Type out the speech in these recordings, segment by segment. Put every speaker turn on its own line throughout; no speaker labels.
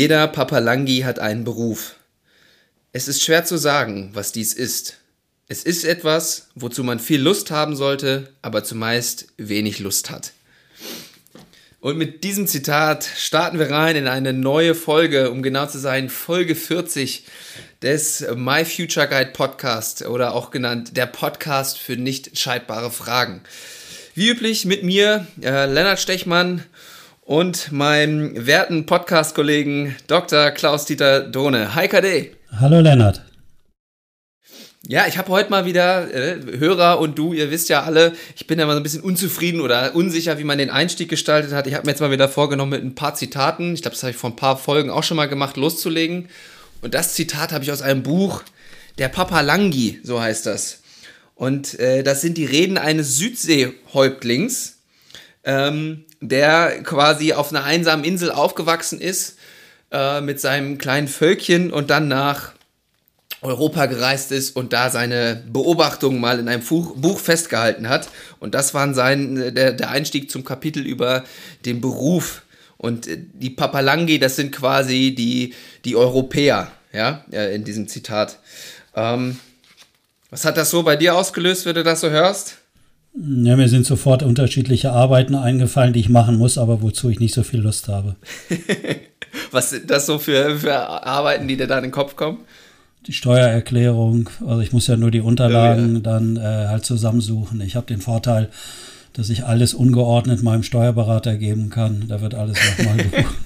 Jeder Papalangi hat einen Beruf. Es ist schwer zu sagen, was dies ist. Es ist etwas, wozu man viel Lust haben sollte, aber zumeist wenig Lust hat. Und mit diesem Zitat starten wir rein in eine neue Folge, um genau zu sein, Folge 40 des My Future Guide Podcast oder auch genannt der Podcast für nicht entscheidbare Fragen. Wie üblich mit mir, äh, Lennart Stechmann und meinem werten Podcast-Kollegen Dr. Klaus-Dieter Dohne. Hi KD.
Hallo Lennart.
Ja, ich habe heute mal wieder äh, Hörer und du, ihr wisst ja alle, ich bin ja mal so ein bisschen unzufrieden oder unsicher, wie man den Einstieg gestaltet hat. Ich habe mir jetzt mal wieder vorgenommen, mit ein paar Zitaten, ich glaube, das habe ich vor ein paar Folgen auch schon mal gemacht, loszulegen. Und das Zitat habe ich aus einem Buch, der Papa Langi, so heißt das. Und äh, das sind die Reden eines Südseehäuptlings, ähm, der quasi auf einer einsamen Insel aufgewachsen ist äh, mit seinem kleinen Völkchen und dann nach Europa gereist ist und da seine Beobachtungen mal in einem Buch, Buch festgehalten hat. Und das war sein, äh, der, der Einstieg zum Kapitel über den Beruf. Und äh, die Papalangi, das sind quasi die, die Europäer, ja, in diesem Zitat. Ähm, was hat das so bei dir ausgelöst, wenn du das so hörst?
Ja, mir sind sofort unterschiedliche Arbeiten eingefallen, die ich machen muss, aber wozu ich nicht so viel Lust habe.
Was sind das so für, für Arbeiten, die dir da in den Kopf kommen?
Die Steuererklärung, also ich muss ja nur die Unterlagen ja. dann äh, halt zusammensuchen. Ich habe den Vorteil, dass ich alles ungeordnet meinem Steuerberater geben kann. Da wird alles nochmal gebucht.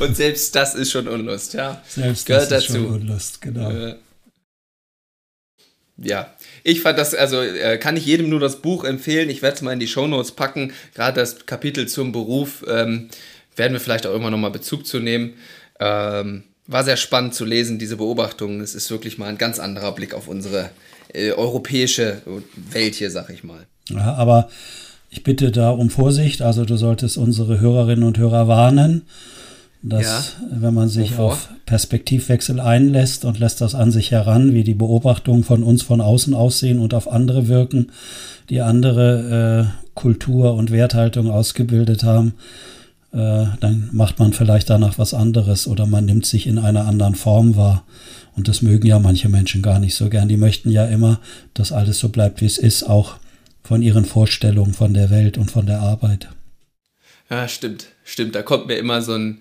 Und selbst das ist schon Unlust, ja.
Selbst Gehört das ist dazu. schon Unlust, genau. Äh,
ja, ich fand das, also äh, kann ich jedem nur das Buch empfehlen. Ich werde es mal in die Shownotes packen. Gerade das Kapitel zum Beruf ähm, werden wir vielleicht auch immer noch mal Bezug zu nehmen. Ähm, war sehr spannend zu lesen, diese Beobachtungen. Es ist wirklich mal ein ganz anderer Blick auf unsere äh, europäische Welt hier, sag ich mal.
Ja, aber ich bitte da um Vorsicht. Also du solltest unsere Hörerinnen und Hörer warnen dass ja. wenn man sich Wovor? auf Perspektivwechsel einlässt und lässt das an sich heran, wie die Beobachtungen von uns von außen aussehen und auf andere wirken, die andere äh, Kultur und Werthaltung ausgebildet haben, äh, dann macht man vielleicht danach was anderes oder man nimmt sich in einer anderen Form wahr. Und das mögen ja manche Menschen gar nicht so gern. Die möchten ja immer, dass alles so bleibt, wie es ist, auch von ihren Vorstellungen von der Welt und von der Arbeit.
Ja, stimmt, stimmt. Da kommt mir immer so ein,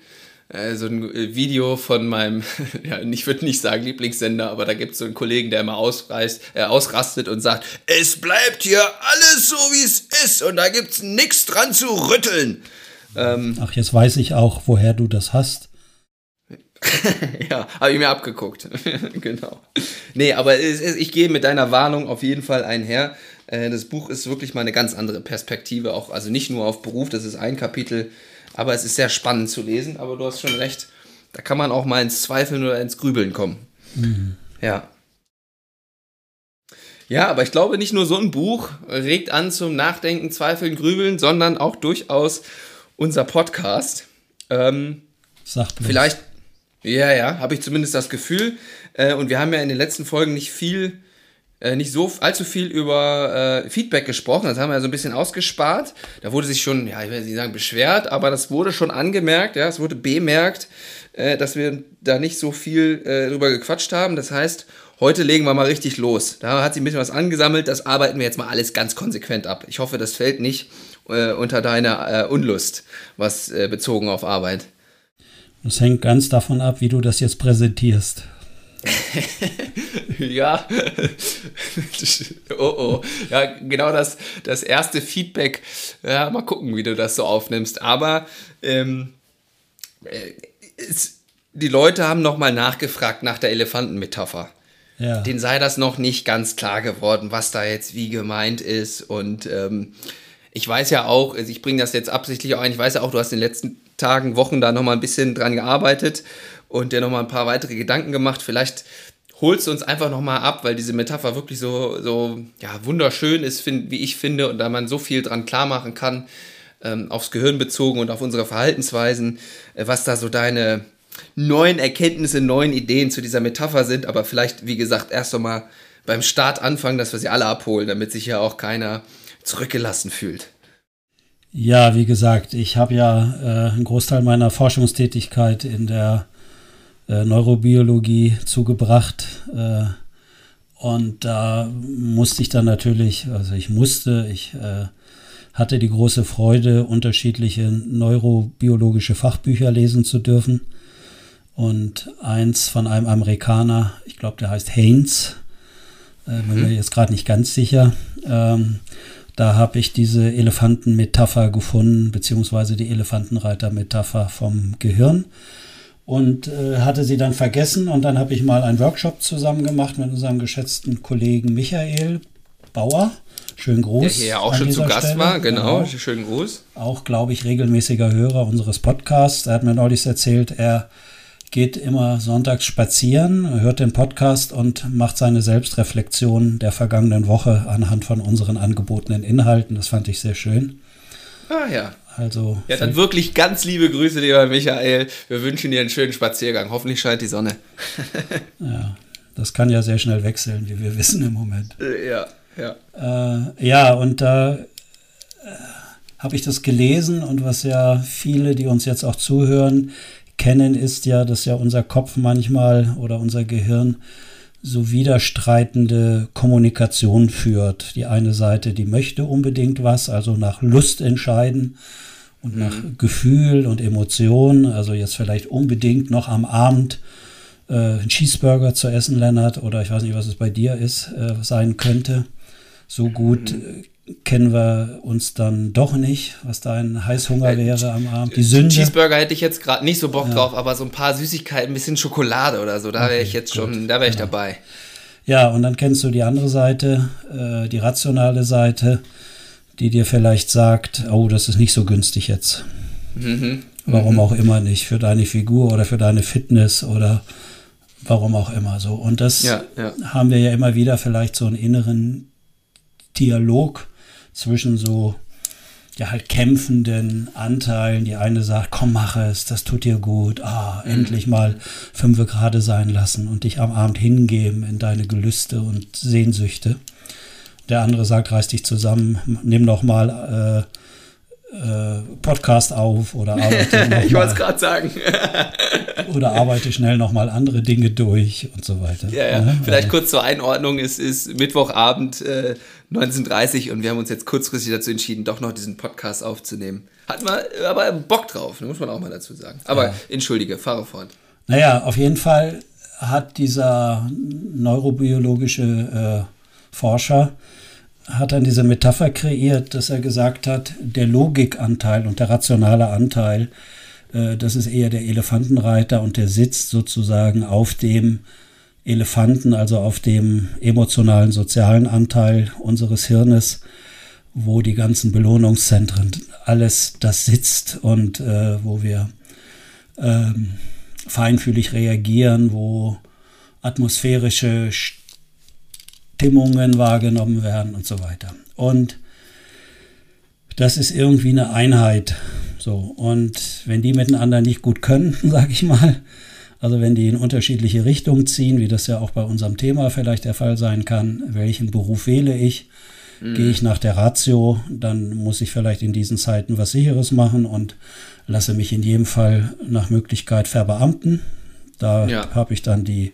äh, so ein äh, Video von meinem, ja, ich würde nicht sagen Lieblingssender, aber da gibt es so einen Kollegen, der immer ausreißt, äh, ausrastet und sagt, es bleibt hier alles so, wie es ist und da gibt es nichts dran zu rütteln.
Ähm, Ach, jetzt weiß ich auch, woher du das hast.
ja, habe ich mir abgeguckt. genau. Nee, aber es, es, ich gehe mit deiner Warnung auf jeden Fall einher. Äh, das Buch ist wirklich mal eine ganz andere Perspektive, auch also nicht nur auf Beruf, das ist ein Kapitel, aber es ist sehr spannend zu lesen. Aber du hast schon recht, da kann man auch mal ins Zweifeln oder ins Grübeln kommen. Mhm. Ja. Ja, aber ich glaube, nicht nur so ein Buch regt an zum Nachdenken, Zweifeln, Grübeln, sondern auch durchaus unser Podcast. Ähm,
Sagt
vielleicht, ja, ja, habe ich zumindest das Gefühl. Äh, und wir haben ja in den letzten Folgen nicht viel äh, nicht so allzu viel über äh, Feedback gesprochen. Das haben wir ja so ein bisschen ausgespart. Da wurde sich schon, ja, ich will nicht sagen beschwert, aber das wurde schon angemerkt, ja, es wurde bemerkt, äh, dass wir da nicht so viel äh, drüber gequatscht haben. Das heißt, heute legen wir mal richtig los. Da hat sich ein bisschen was angesammelt, das arbeiten wir jetzt mal alles ganz konsequent ab. Ich hoffe, das fällt nicht äh, unter deiner äh, Unlust, was äh, bezogen auf Arbeit.
Das hängt ganz davon ab, wie du das jetzt präsentierst.
ja. oh oh. Ja, genau das, das erste Feedback. Ja, mal gucken, wie du das so aufnimmst. Aber ähm, äh, es, die Leute haben nochmal nachgefragt nach der Elefantenmetapher. Ja. Den sei das noch nicht ganz klar geworden, was da jetzt wie gemeint ist. Und ähm, ich weiß ja auch, also ich bringe das jetzt absichtlich auch ein, ich weiß ja auch, du hast in den letzten Tagen, Wochen da nochmal ein bisschen dran gearbeitet und dir nochmal ein paar weitere Gedanken gemacht. Vielleicht holst du uns einfach nochmal ab, weil diese Metapher wirklich so, so ja, wunderschön ist, find, wie ich finde, und da man so viel dran klar machen kann, ähm, aufs Gehirn bezogen und auf unsere Verhaltensweisen, äh, was da so deine neuen Erkenntnisse, neuen Ideen zu dieser Metapher sind. Aber vielleicht, wie gesagt, erst nochmal beim Start anfangen, dass wir sie alle abholen, damit sich ja auch keiner zurückgelassen fühlt.
Ja, wie gesagt, ich habe ja äh, einen Großteil meiner Forschungstätigkeit in der äh, Neurobiologie zugebracht. Äh, und da musste ich dann natürlich, also ich musste, ich äh, hatte die große Freude, unterschiedliche neurobiologische Fachbücher lesen zu dürfen. Und eins von einem Amerikaner, ich glaube, der heißt Haynes, äh, bin mir mhm. jetzt gerade nicht ganz sicher. Ähm, da habe ich diese Elefantenmetapher gefunden, beziehungsweise die Elefantenreiter-Metapher vom Gehirn und äh, hatte sie dann vergessen. Und dann habe ich mal einen Workshop zusammen gemacht mit unserem geschätzten Kollegen Michael Bauer. Schönen Gruß. Der
hier ja auch schon zu Gast Stelle. war, genau. genau. Schönen Gruß.
Auch, glaube ich, regelmäßiger Hörer unseres Podcasts. Er hat mir neulich erzählt, er geht immer sonntags spazieren, hört den Podcast und macht seine Selbstreflexion der vergangenen Woche anhand von unseren angebotenen Inhalten. Das fand ich sehr schön.
Ah ja. Also. Ja, dann wirklich ganz liebe Grüße, lieber Michael. Wir wünschen dir einen schönen Spaziergang. Hoffentlich scheint die Sonne.
ja, das kann ja sehr schnell wechseln, wie wir wissen im Moment.
Äh, ja,
ja. Äh, ja, und da äh, habe ich das gelesen und was ja viele, die uns jetzt auch zuhören, kennen, ist ja, dass ja unser Kopf manchmal oder unser Gehirn so widerstreitende Kommunikation führt. Die eine Seite, die möchte unbedingt was, also nach Lust entscheiden und mhm. nach Gefühl und Emotion, also jetzt vielleicht unbedingt noch am Abend äh, einen Cheeseburger zu essen, Lennart, oder ich weiß nicht, was es bei dir ist, äh, sein könnte. So gut mhm kennen wir uns dann doch nicht, was dein Heißhunger äh, wäre am Abend.
Die Sünde. Cheeseburger hätte ich jetzt gerade nicht so Bock ja. drauf, aber so ein paar Süßigkeiten, ein bisschen Schokolade oder so, da wäre ich jetzt schon, da wäre ich ja. dabei.
Ja, und dann kennst du die andere Seite, äh, die rationale Seite, die dir vielleicht sagt, oh, das ist nicht so günstig jetzt. Mhm. Warum mhm. auch immer nicht, für deine Figur oder für deine Fitness oder warum auch immer so. Und das ja, haben wir ja immer wieder vielleicht so einen inneren Dialog zwischen so ja halt kämpfenden Anteilen. Die eine sagt, komm, mach es, das tut dir gut. Ah, mhm. endlich mal fünfe gerade sein lassen und dich am Abend hingeben in deine Gelüste und Sehnsüchte. Der andere sagt, reiß dich zusammen, nimm doch mal äh, äh, Podcast auf oder arbeite
Ich wollte es gerade sagen.
Oder arbeite schnell nochmal andere Dinge durch und so weiter.
Ja, ja. Vielleicht also, kurz zur Einordnung. Es ist Mittwochabend äh, 19.30 und wir haben uns jetzt kurzfristig dazu entschieden, doch noch diesen Podcast aufzunehmen. Hatten wir aber Bock drauf, muss man auch mal dazu sagen. Aber ja. entschuldige, fahre fort.
Naja, auf jeden Fall hat dieser neurobiologische äh, Forscher hat dann diese Metapher kreiert, dass er gesagt hat, der Logikanteil und der rationale Anteil, das ist eher der Elefantenreiter und der sitzt sozusagen auf dem Elefanten, also auf dem emotionalen, sozialen Anteil unseres Hirnes, wo die ganzen Belohnungszentren, alles das sitzt und äh, wo wir ähm, feinfühlig reagieren, wo atmosphärische Stimmungen wahrgenommen werden und so weiter. Und das ist irgendwie eine Einheit. So, und wenn die miteinander nicht gut können, sage ich mal, also wenn die in unterschiedliche Richtungen ziehen, wie das ja auch bei unserem Thema vielleicht der Fall sein kann, welchen Beruf wähle ich, mhm. gehe ich nach der Ratio, dann muss ich vielleicht in diesen Zeiten was Sicheres machen und lasse mich in jedem Fall nach Möglichkeit verbeamten. Da ja. habe ich dann die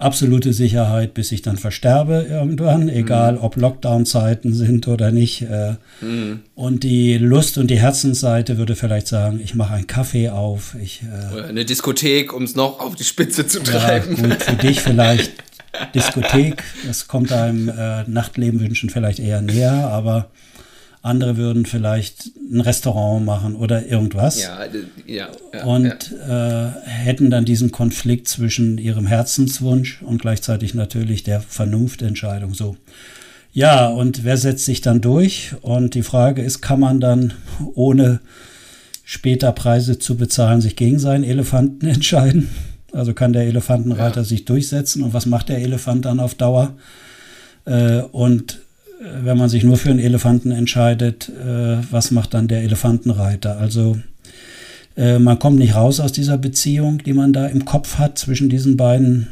absolute Sicherheit, bis ich dann versterbe irgendwann, egal mhm. ob Lockdown-Zeiten sind oder nicht. Äh, mhm. Und die Lust und die Herzensseite würde vielleicht sagen, ich mache einen Kaffee auf. Ich,
äh, oder eine Diskothek, um es noch auf die Spitze zu treiben.
Ja, gut, für dich vielleicht Diskothek, das kommt deinem äh, Nachtleben wünschen vielleicht eher näher, aber andere würden vielleicht ein Restaurant machen oder irgendwas. Ja, ja, ja und ja. Äh, hätten dann diesen Konflikt zwischen ihrem Herzenswunsch und gleichzeitig natürlich der Vernunftentscheidung. So. Ja, und wer setzt sich dann durch? Und die Frage ist, kann man dann ohne später Preise zu bezahlen sich gegen seinen Elefanten entscheiden? Also kann der Elefantenreiter ja. sich durchsetzen und was macht der Elefant dann auf Dauer? Äh, und wenn man sich nur für einen Elefanten entscheidet, äh, was macht dann der Elefantenreiter? Also äh, man kommt nicht raus aus dieser Beziehung, die man da im Kopf hat zwischen diesen beiden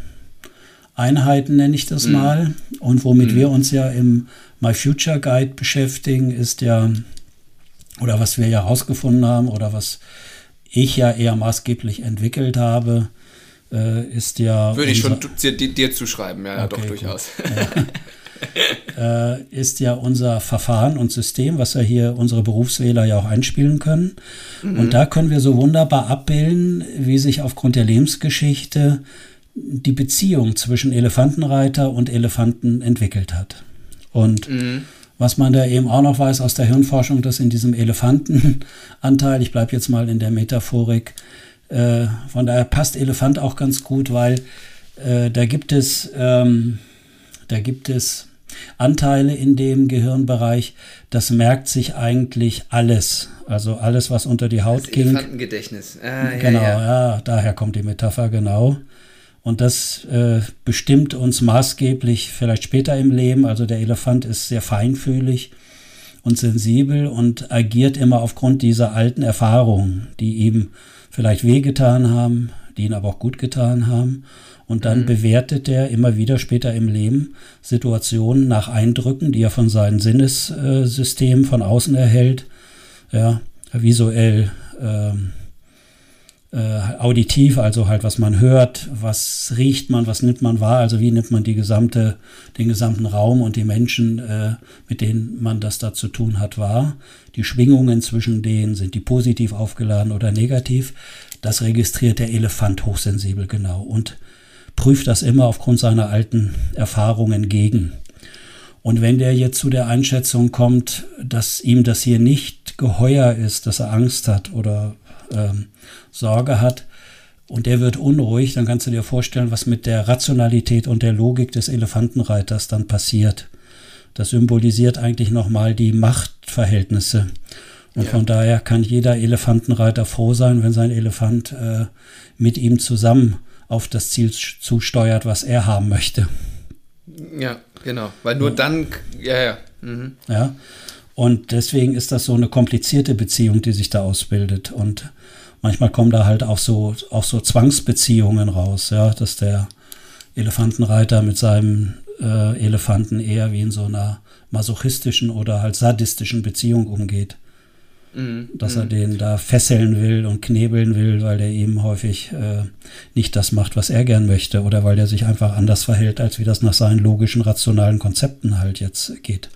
Einheiten, nenne ich das mhm. mal. Und womit mhm. wir uns ja im My Future Guide beschäftigen, ist ja oder was wir ja herausgefunden haben oder was ich ja eher maßgeblich entwickelt habe, äh, ist ja.
Würde ich schon dir, dir zuschreiben, ja, okay, ja doch durchaus.
Ja. äh, ist ja unser Verfahren und System, was ja hier unsere Berufswähler ja auch einspielen können. Mhm. Und da können wir so wunderbar abbilden, wie sich aufgrund der Lebensgeschichte die Beziehung zwischen Elefantenreiter und Elefanten entwickelt hat. Und mhm. was man da eben auch noch weiß aus der Hirnforschung, dass in diesem Elefantenanteil, ich bleibe jetzt mal in der Metaphorik, äh, von daher passt Elefant auch ganz gut, weil äh, da gibt es, ähm, da gibt es Anteile in dem Gehirnbereich, das merkt sich eigentlich alles. Also alles, was unter die Haut das ging.
Elefantengedächtnis.
Ah, genau, ja, ja. ja, daher kommt die Metapher, genau. Und das äh, bestimmt uns maßgeblich vielleicht später im Leben. Also der Elefant ist sehr feinfühlig und sensibel und agiert immer aufgrund dieser alten Erfahrungen, die ihm vielleicht wehgetan haben, die ihn aber auch gut getan haben. Und dann mhm. bewertet er immer wieder später im Leben Situationen nach Eindrücken, die er von seinem Sinnessystem von außen erhält, ja, visuell, ähm, äh, auditiv, also halt, was man hört, was riecht man, was nimmt man wahr, also wie nimmt man die gesamte, den gesamten Raum und die Menschen, äh, mit denen man das da zu tun hat, wahr. Die Schwingungen zwischen denen, sind die positiv aufgeladen oder negativ. Das registriert der Elefant hochsensibel genau und prüft das immer aufgrund seiner alten Erfahrungen gegen. Und wenn der jetzt zu der Einschätzung kommt, dass ihm das hier nicht geheuer ist, dass er Angst hat oder ähm, Sorge hat und der wird unruhig, dann kannst du dir vorstellen, was mit der Rationalität und der Logik des Elefantenreiters dann passiert. Das symbolisiert eigentlich nochmal die Machtverhältnisse. Und ja. von daher kann jeder Elefantenreiter froh sein, wenn sein Elefant äh, mit ihm zusammen auf das Ziel zusteuert, was er haben möchte.
Ja, genau. Weil nur dann, ja, ja. Mhm.
Ja. Und deswegen ist das so eine komplizierte Beziehung, die sich da ausbildet. Und manchmal kommen da halt auch so, auch so Zwangsbeziehungen raus, ja, dass der Elefantenreiter mit seinem äh, Elefanten eher wie in so einer masochistischen oder halt sadistischen Beziehung umgeht. Mhm. Dass er mhm. den da fesseln will und knebeln will, weil er eben häufig äh, nicht das macht, was er gern möchte oder weil er sich einfach anders verhält, als wie das nach seinen logischen, rationalen Konzepten halt jetzt geht.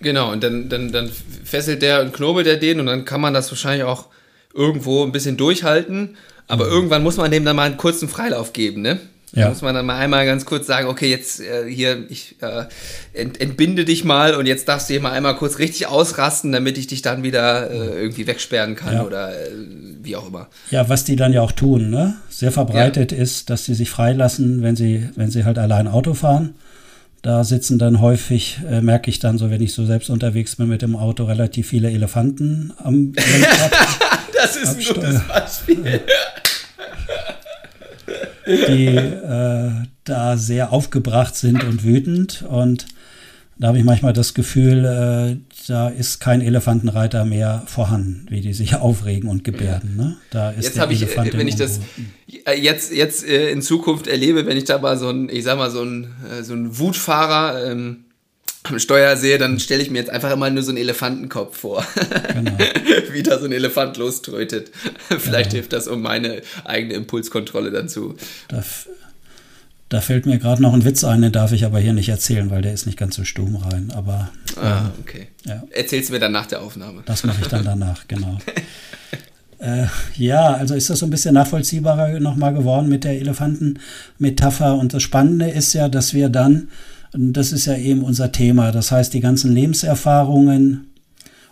Genau, und dann, dann, dann fesselt der und knobelt er den und dann kann man das wahrscheinlich auch irgendwo ein bisschen durchhalten, aber mhm. irgendwann muss man dem dann mal einen kurzen Freilauf geben, ne? Ja. Da muss man dann mal einmal ganz kurz sagen, okay, jetzt äh, hier, ich äh, ent, entbinde dich mal und jetzt darfst du hier mal einmal kurz richtig ausrasten, damit ich dich dann wieder äh, irgendwie wegsperren kann ja. oder äh, wie auch immer.
Ja, was die dann ja auch tun, ne? Sehr verbreitet ja. ist, dass sie sich freilassen, wenn sie, wenn sie halt allein Auto fahren. Da sitzen dann häufig, äh, merke ich dann so, wenn ich so selbst unterwegs bin mit dem Auto, relativ viele Elefanten am Lenkrad.
das ist ein gutes Beispiel.
Die äh, da sehr aufgebracht sind und wütend. Und da habe ich manchmal das Gefühl, äh, da ist kein Elefantenreiter mehr vorhanden, wie die sich aufregen und gebärden. Ne? Da ist
jetzt habe ich, äh, wenn ich das äh, jetzt, jetzt äh, in Zukunft erlebe, wenn ich da mal so ein, ich sag mal, so ein, so ein Wutfahrer ähm, am Steuer sehe, dann stelle ich mir jetzt einfach immer nur so einen Elefantenkopf vor. Genau. Wie da so ein Elefant loströtet. Vielleicht genau. hilft das, um meine eigene Impulskontrolle dann zu.
Da, da fällt mir gerade noch ein Witz ein, den darf ich aber hier nicht erzählen, weil der ist nicht ganz so stumm rein. Aber.
Ah, okay. Ja. Erzählst du mir dann nach der Aufnahme.
Das mache ich dann danach, genau. Äh, ja, also ist das so ein bisschen nachvollziehbarer nochmal geworden mit der Elefantenmetapher. Und das Spannende ist ja, dass wir dann das ist ja eben unser Thema. Das heißt, die ganzen Lebenserfahrungen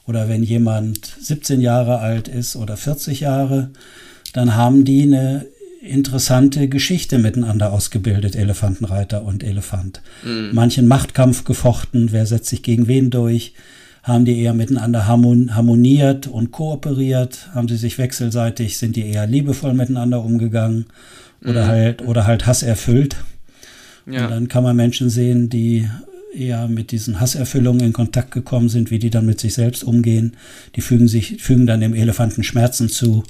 oder wenn jemand 17 Jahre alt ist oder 40 Jahre, dann haben die eine interessante Geschichte miteinander ausgebildet, Elefantenreiter und Elefant. Mhm. Manchen Machtkampf gefochten, wer setzt sich gegen wen durch, haben die eher miteinander harmoniert und kooperiert, haben sie sich wechselseitig, sind die eher liebevoll miteinander umgegangen oder mhm. halt oder halt hasserfüllt. Ja. Und dann kann man Menschen sehen, die eher mit diesen Hasserfüllungen in Kontakt gekommen sind, wie die dann mit sich selbst umgehen. Die fügen sich, fügen dann dem Elefanten Schmerzen zu,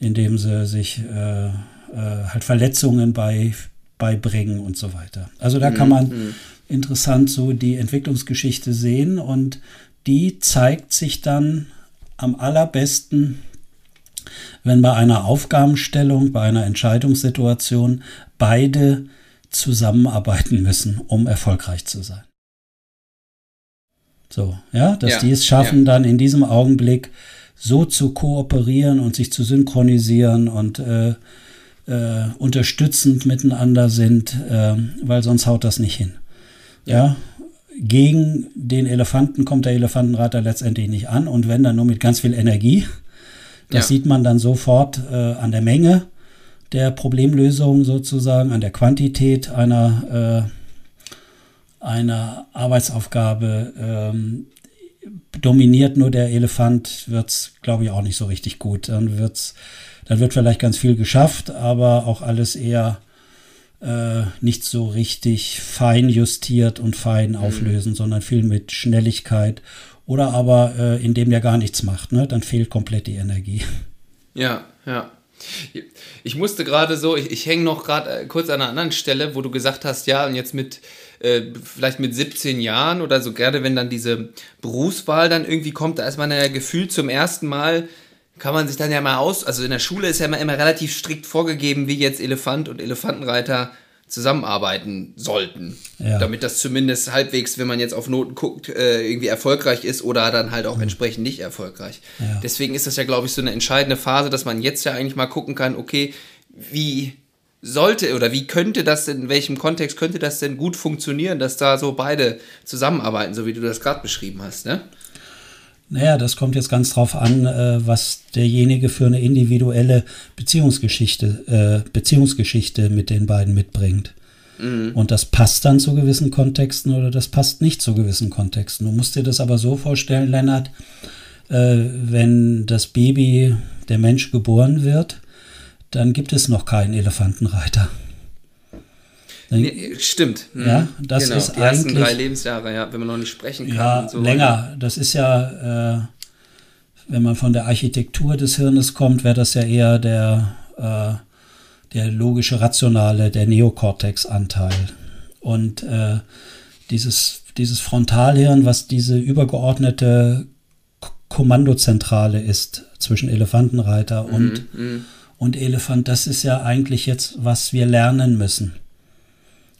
indem sie sich äh, äh, halt Verletzungen bei, beibringen und so weiter. Also da mhm. kann man mhm. interessant so die Entwicklungsgeschichte sehen und die zeigt sich dann am allerbesten, wenn bei einer Aufgabenstellung, bei einer Entscheidungssituation beide zusammenarbeiten müssen, um erfolgreich zu sein. So, ja, dass ja, die es schaffen, ja. dann in diesem Augenblick so zu kooperieren und sich zu synchronisieren und äh, äh, unterstützend miteinander sind, äh, weil sonst haut das nicht hin. Ja. ja. Gegen den Elefanten kommt der Elefantenreiter letztendlich nicht an und wenn dann nur mit ganz viel Energie. Das sieht man dann sofort äh, an der Menge der Problemlösung sozusagen, an der Quantität einer, äh, einer Arbeitsaufgabe. Ähm, dominiert nur der Elefant, wird es, glaube ich, auch nicht so richtig gut. Dann, wird's, dann wird vielleicht ganz viel geschafft, aber auch alles eher äh, nicht so richtig fein justiert und fein mhm. auflösen, sondern viel mit Schnelligkeit. Oder aber äh, indem der gar nichts macht, ne? dann fehlt komplett die Energie.
Ja, ja. Ich musste gerade so, ich, ich hänge noch gerade äh, kurz an einer anderen Stelle, wo du gesagt hast, ja, und jetzt mit, äh, vielleicht mit 17 Jahren oder so, gerade wenn dann diese Berufswahl dann irgendwie kommt, da ist man ja gefühlt zum ersten Mal, kann man sich dann ja mal aus, also in der Schule ist ja immer, immer relativ strikt vorgegeben, wie jetzt Elefant und Elefantenreiter zusammenarbeiten sollten. Ja. Damit das zumindest halbwegs, wenn man jetzt auf Noten guckt, äh, irgendwie erfolgreich ist oder dann halt auch mhm. entsprechend nicht erfolgreich. Ja. Deswegen ist das ja, glaube ich, so eine entscheidende Phase, dass man jetzt ja eigentlich mal gucken kann, okay, wie sollte oder wie könnte das denn, in welchem Kontext könnte das denn gut funktionieren, dass da so beide zusammenarbeiten, so wie du das gerade beschrieben hast, ne?
Naja, das kommt jetzt ganz drauf an, äh, was derjenige für eine individuelle Beziehungsgeschichte, äh, Beziehungsgeschichte mit den beiden mitbringt. Mhm. Und das passt dann zu gewissen Kontexten oder das passt nicht zu gewissen Kontexten. Du musst dir das aber so vorstellen, Lennart, äh, wenn das Baby, der Mensch geboren wird, dann gibt es noch keinen Elefantenreiter.
Nee, stimmt.
Mhm. Ja, das genau. ist
die eigentlich. Ersten drei Lebensjahre, ja, wenn man noch nicht sprechen kann.
Ja, so länger. Das ist ja, äh, wenn man von der Architektur des Hirnes kommt, wäre das ja eher der, äh, der logische, rationale, der Neokortex-Anteil. Und äh, dieses, dieses Frontalhirn, was diese übergeordnete Kommandozentrale ist zwischen Elefantenreiter und, mhm. und Elefant, das ist ja eigentlich jetzt, was wir lernen müssen.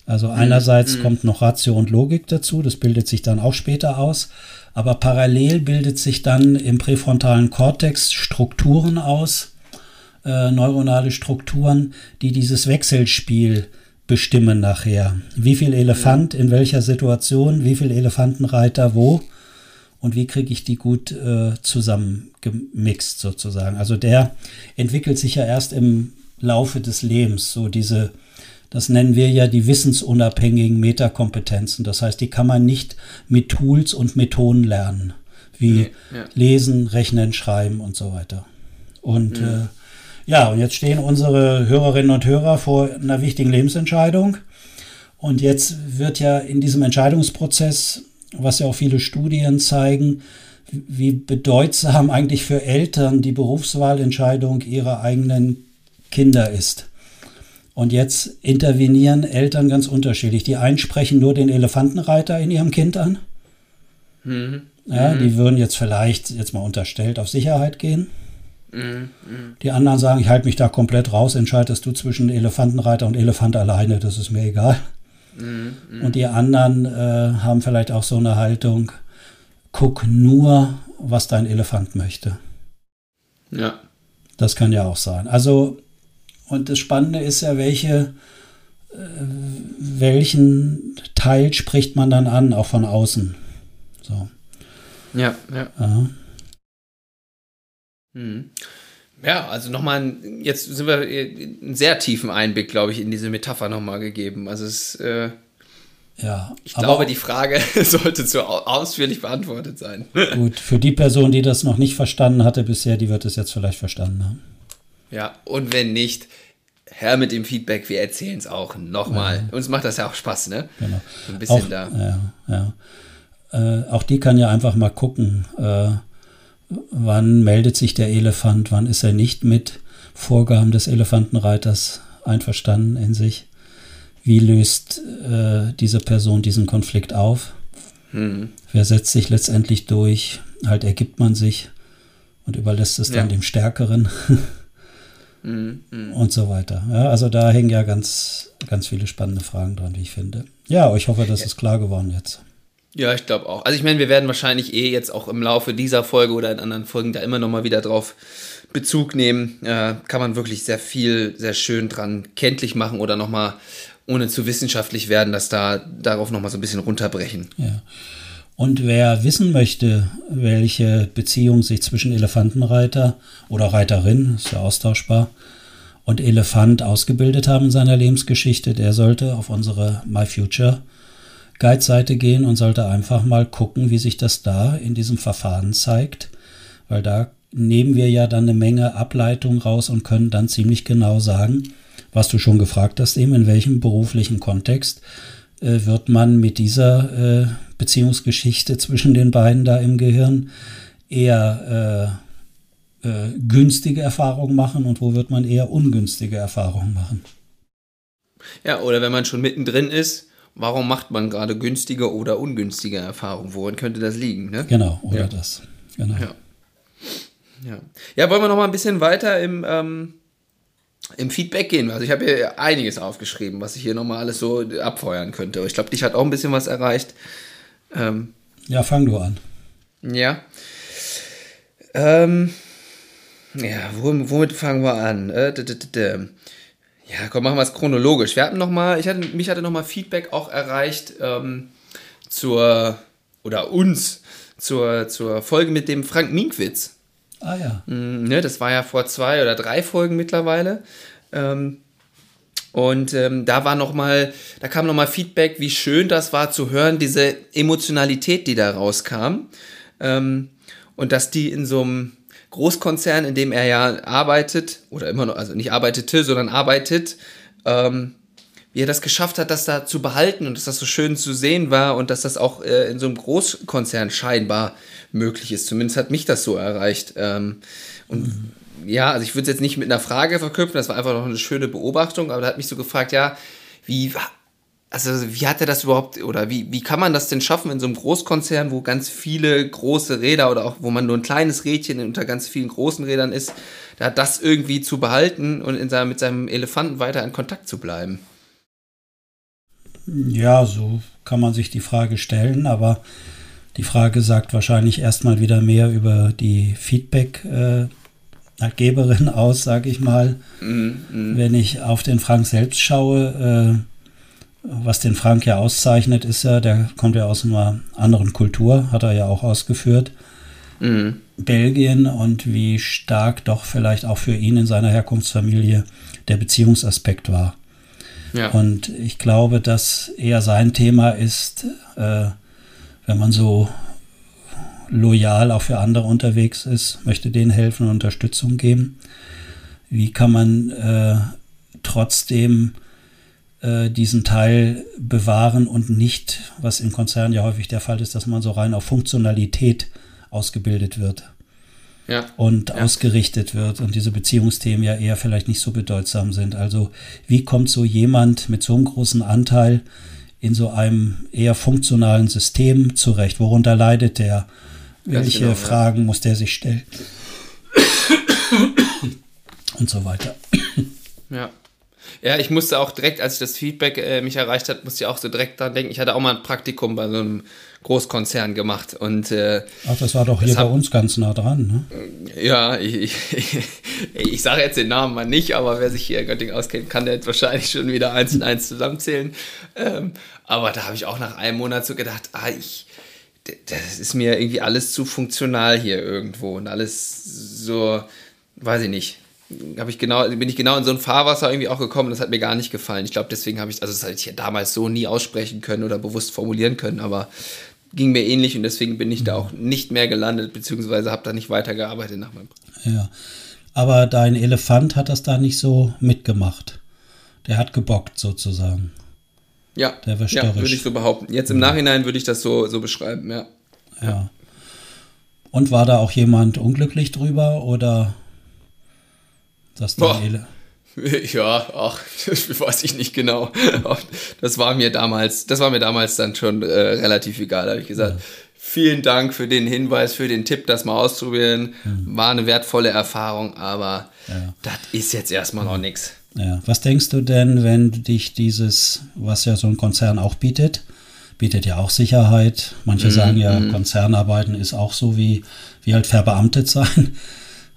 Also einerseits mhm. kommt noch Ratio und Logik dazu, das bildet sich dann auch später aus, aber parallel bildet sich dann im präfrontalen Kortex Strukturen aus, äh, neuronale Strukturen, die dieses Wechselspiel bestimmen nachher. Wie viel Elefant in welcher Situation, wie viel Elefantenreiter wo und wie kriege ich die gut äh, zusammengemixt sozusagen. Also der entwickelt sich ja erst im Laufe des Lebens, so diese das nennen wir ja die wissensunabhängigen Metakompetenzen. Das heißt, die kann man nicht mit Tools und Methoden lernen, wie nee, ja. Lesen, Rechnen, Schreiben und so weiter. Und mhm. äh, ja, und jetzt stehen unsere Hörerinnen und Hörer vor einer wichtigen Lebensentscheidung. Und jetzt wird ja in diesem Entscheidungsprozess, was ja auch viele Studien zeigen, wie bedeutsam eigentlich für Eltern die Berufswahlentscheidung ihrer eigenen Kinder ist. Und jetzt intervenieren Eltern ganz unterschiedlich. Die einen sprechen nur den Elefantenreiter in ihrem Kind an. Mhm. Ja, mhm. die würden jetzt vielleicht, jetzt mal unterstellt, auf Sicherheit gehen. Mhm. Die anderen sagen, ich halte mich da komplett raus, entscheidest du zwischen Elefantenreiter und Elefant alleine, das ist mir egal. Mhm. Und die anderen äh, haben vielleicht auch so eine Haltung, guck nur, was dein Elefant möchte.
Ja.
Das kann ja auch sein. Also und das Spannende ist ja, welche, äh, welchen Teil spricht man dann an, auch von außen. So.
Ja, ja. Ja, hm. ja also nochmal, jetzt sind wir einen sehr tiefen Einblick, glaube ich, in diese Metapher nochmal gegeben. Also es äh, ja, ich glaube, die Frage sollte zu ausführlich beantwortet sein.
Gut, für die Person, die das noch nicht verstanden hatte bisher, die wird es jetzt vielleicht verstanden haben.
Ja, und wenn nicht, her mit dem Feedback, wir erzählen es auch nochmal. Ja. Uns macht das ja auch Spaß, ne?
Genau. Ein bisschen auch, da. Ja, ja. Äh, auch die kann ja einfach mal gucken, äh, wann meldet sich der Elefant, wann ist er nicht mit Vorgaben des Elefantenreiters einverstanden in sich. Wie löst äh, diese Person diesen Konflikt auf? Hm. Wer setzt sich letztendlich durch? Halt ergibt man sich und überlässt es dann dem Stärkeren mhm, und so weiter. Ja, also da hängen ja ganz, ganz viele spannende Fragen dran, wie ich finde. Ja, ich hoffe, das ist klar geworden jetzt.
Ja, ich glaube auch. Also ich meine, wir werden wahrscheinlich eh jetzt auch im Laufe dieser Folge oder in anderen Folgen da immer noch mal wieder drauf Bezug nehmen. Äh, kann man wirklich sehr viel, sehr schön dran kenntlich machen oder noch mal ohne zu wissenschaftlich werden, dass da darauf noch mal so ein bisschen runterbrechen.
Ja. Und wer wissen möchte, welche Beziehung sich zwischen Elefantenreiter oder Reiterin, ist ja austauschbar, und Elefant ausgebildet haben in seiner Lebensgeschichte, der sollte auf unsere My Future Guide-Seite gehen und sollte einfach mal gucken, wie sich das da in diesem Verfahren zeigt, weil da nehmen wir ja dann eine Menge Ableitung raus und können dann ziemlich genau sagen, was du schon gefragt hast, eben in welchem beruflichen Kontext wird man mit dieser äh, Beziehungsgeschichte zwischen den beiden da im Gehirn eher äh, äh, günstige Erfahrungen machen und wo wird man eher ungünstige Erfahrungen machen.
Ja, oder wenn man schon mittendrin ist, warum macht man gerade günstige oder ungünstige Erfahrungen? Worin könnte das liegen? Ne?
Genau, oder ja. das. Genau.
Ja. ja. Ja. wollen wir noch mal ein bisschen weiter im, ähm, im Feedback gehen? Also ich habe hier einiges aufgeschrieben, was ich hier noch mal alles so abfeuern könnte. Ich glaube, dich hat auch ein bisschen was erreicht.
Ähm, ja, fang du an.
Ja. Ähm, ja, womit fangen wir an? Äh, ja, komm, machen wir es chronologisch. Wir hatten noch mal, ich hatte, mich hatte noch mal Feedback auch erreicht ähm, zur, oder uns, zur, zur Folge mit dem Frank Minkwitz.
Ah ja.
Mm, ne, das war ja vor zwei oder drei Folgen mittlerweile. Ähm, und ähm, da war noch mal, da kam noch mal Feedback, wie schön das war zu hören, diese Emotionalität, die da rauskam. Ähm, und dass die in so einem Großkonzern, in dem er ja arbeitet, oder immer noch, also nicht arbeitete, sondern arbeitet, ähm, wie er das geschafft hat, das da zu behalten und dass das so schön zu sehen war und dass das auch äh, in so einem Großkonzern scheinbar möglich ist. Zumindest hat mich das so erreicht. Ähm, und mhm ja, also ich würde es jetzt nicht mit einer Frage verknüpfen, das war einfach noch eine schöne Beobachtung, aber da hat mich so gefragt, ja, wie, also wie hat er das überhaupt, oder wie, wie kann man das denn schaffen in so einem Großkonzern, wo ganz viele große Räder oder auch wo man nur ein kleines Rädchen unter ganz vielen großen Rädern ist, da das irgendwie zu behalten und in seinem, mit seinem Elefanten weiter in Kontakt zu bleiben?
Ja, so kann man sich die Frage stellen, aber die Frage sagt wahrscheinlich erstmal wieder mehr über die Feedback- äh, Geberin aus, sage ich mal. Mhm, mh. Wenn ich auf den Frank selbst schaue, äh, was den Frank ja auszeichnet, ist ja, der kommt ja aus einer anderen Kultur, hat er ja auch ausgeführt. Mhm. Belgien und wie stark doch vielleicht auch für ihn in seiner Herkunftsfamilie der Beziehungsaspekt war. Ja. Und ich glaube, dass eher sein Thema ist, äh, wenn man so loyal auch für andere unterwegs ist, möchte denen helfen und Unterstützung geben. Wie kann man äh, trotzdem äh, diesen Teil bewahren und nicht, was im Konzern ja häufig der Fall ist, dass man so rein auf Funktionalität ausgebildet wird ja. und ja. ausgerichtet wird und diese Beziehungsthemen ja eher vielleicht nicht so bedeutsam sind. Also wie kommt so jemand mit so einem großen Anteil in so einem eher funktionalen System zurecht? Worunter leidet der? Welche genau, Fragen ja. muss der sich stellen? Und so weiter.
Ja. Ja, ich musste auch direkt, als ich das Feedback äh, mich erreicht hat, musste ich auch so direkt dran denken. Ich hatte auch mal ein Praktikum bei so einem Großkonzern gemacht und äh,
Ach, das war doch hier bei uns ganz nah dran,
ne? Ja, ich, ich, ich sage jetzt den Namen mal nicht, aber wer sich hier in Göttingen auskennt, kann der jetzt wahrscheinlich schon wieder eins und eins zusammenzählen. Ähm, aber da habe ich auch nach einem Monat so gedacht, ah, ich, das ist mir irgendwie alles zu funktional hier irgendwo und alles so, weiß ich nicht. Habe ich genau, bin ich genau in so ein Fahrwasser irgendwie auch gekommen, das hat mir gar nicht gefallen. Ich glaube, deswegen habe ich, also das hätte ich ja damals so nie aussprechen können oder bewusst formulieren können, aber ging mir ähnlich und deswegen bin ich da auch nicht mehr gelandet, beziehungsweise habe da nicht weitergearbeitet nach meinem.
Ja. Aber dein Elefant hat das da nicht so mitgemacht. Der hat gebockt sozusagen.
Ja, der war ja würde ich so behaupten. Jetzt im Nachhinein würde ich das so, so beschreiben, ja.
Ja. Und war da auch jemand unglücklich drüber oder
das Daniele? Ja, ach, weiß ich nicht genau. Das war mir damals, das war mir damals dann schon äh, relativ egal, habe ich gesagt. Ja. Vielen Dank für den Hinweis, für den Tipp, das mal auszuprobieren. Mhm. War eine wertvolle Erfahrung, aber ja. das ist jetzt erstmal noch nichts.
Ja. Was denkst du denn, wenn dich dieses, was ja so ein Konzern auch bietet, bietet ja auch Sicherheit. Manche mhm. sagen ja, mhm. Konzernarbeiten ist auch so wie, wie halt verbeamtet sein.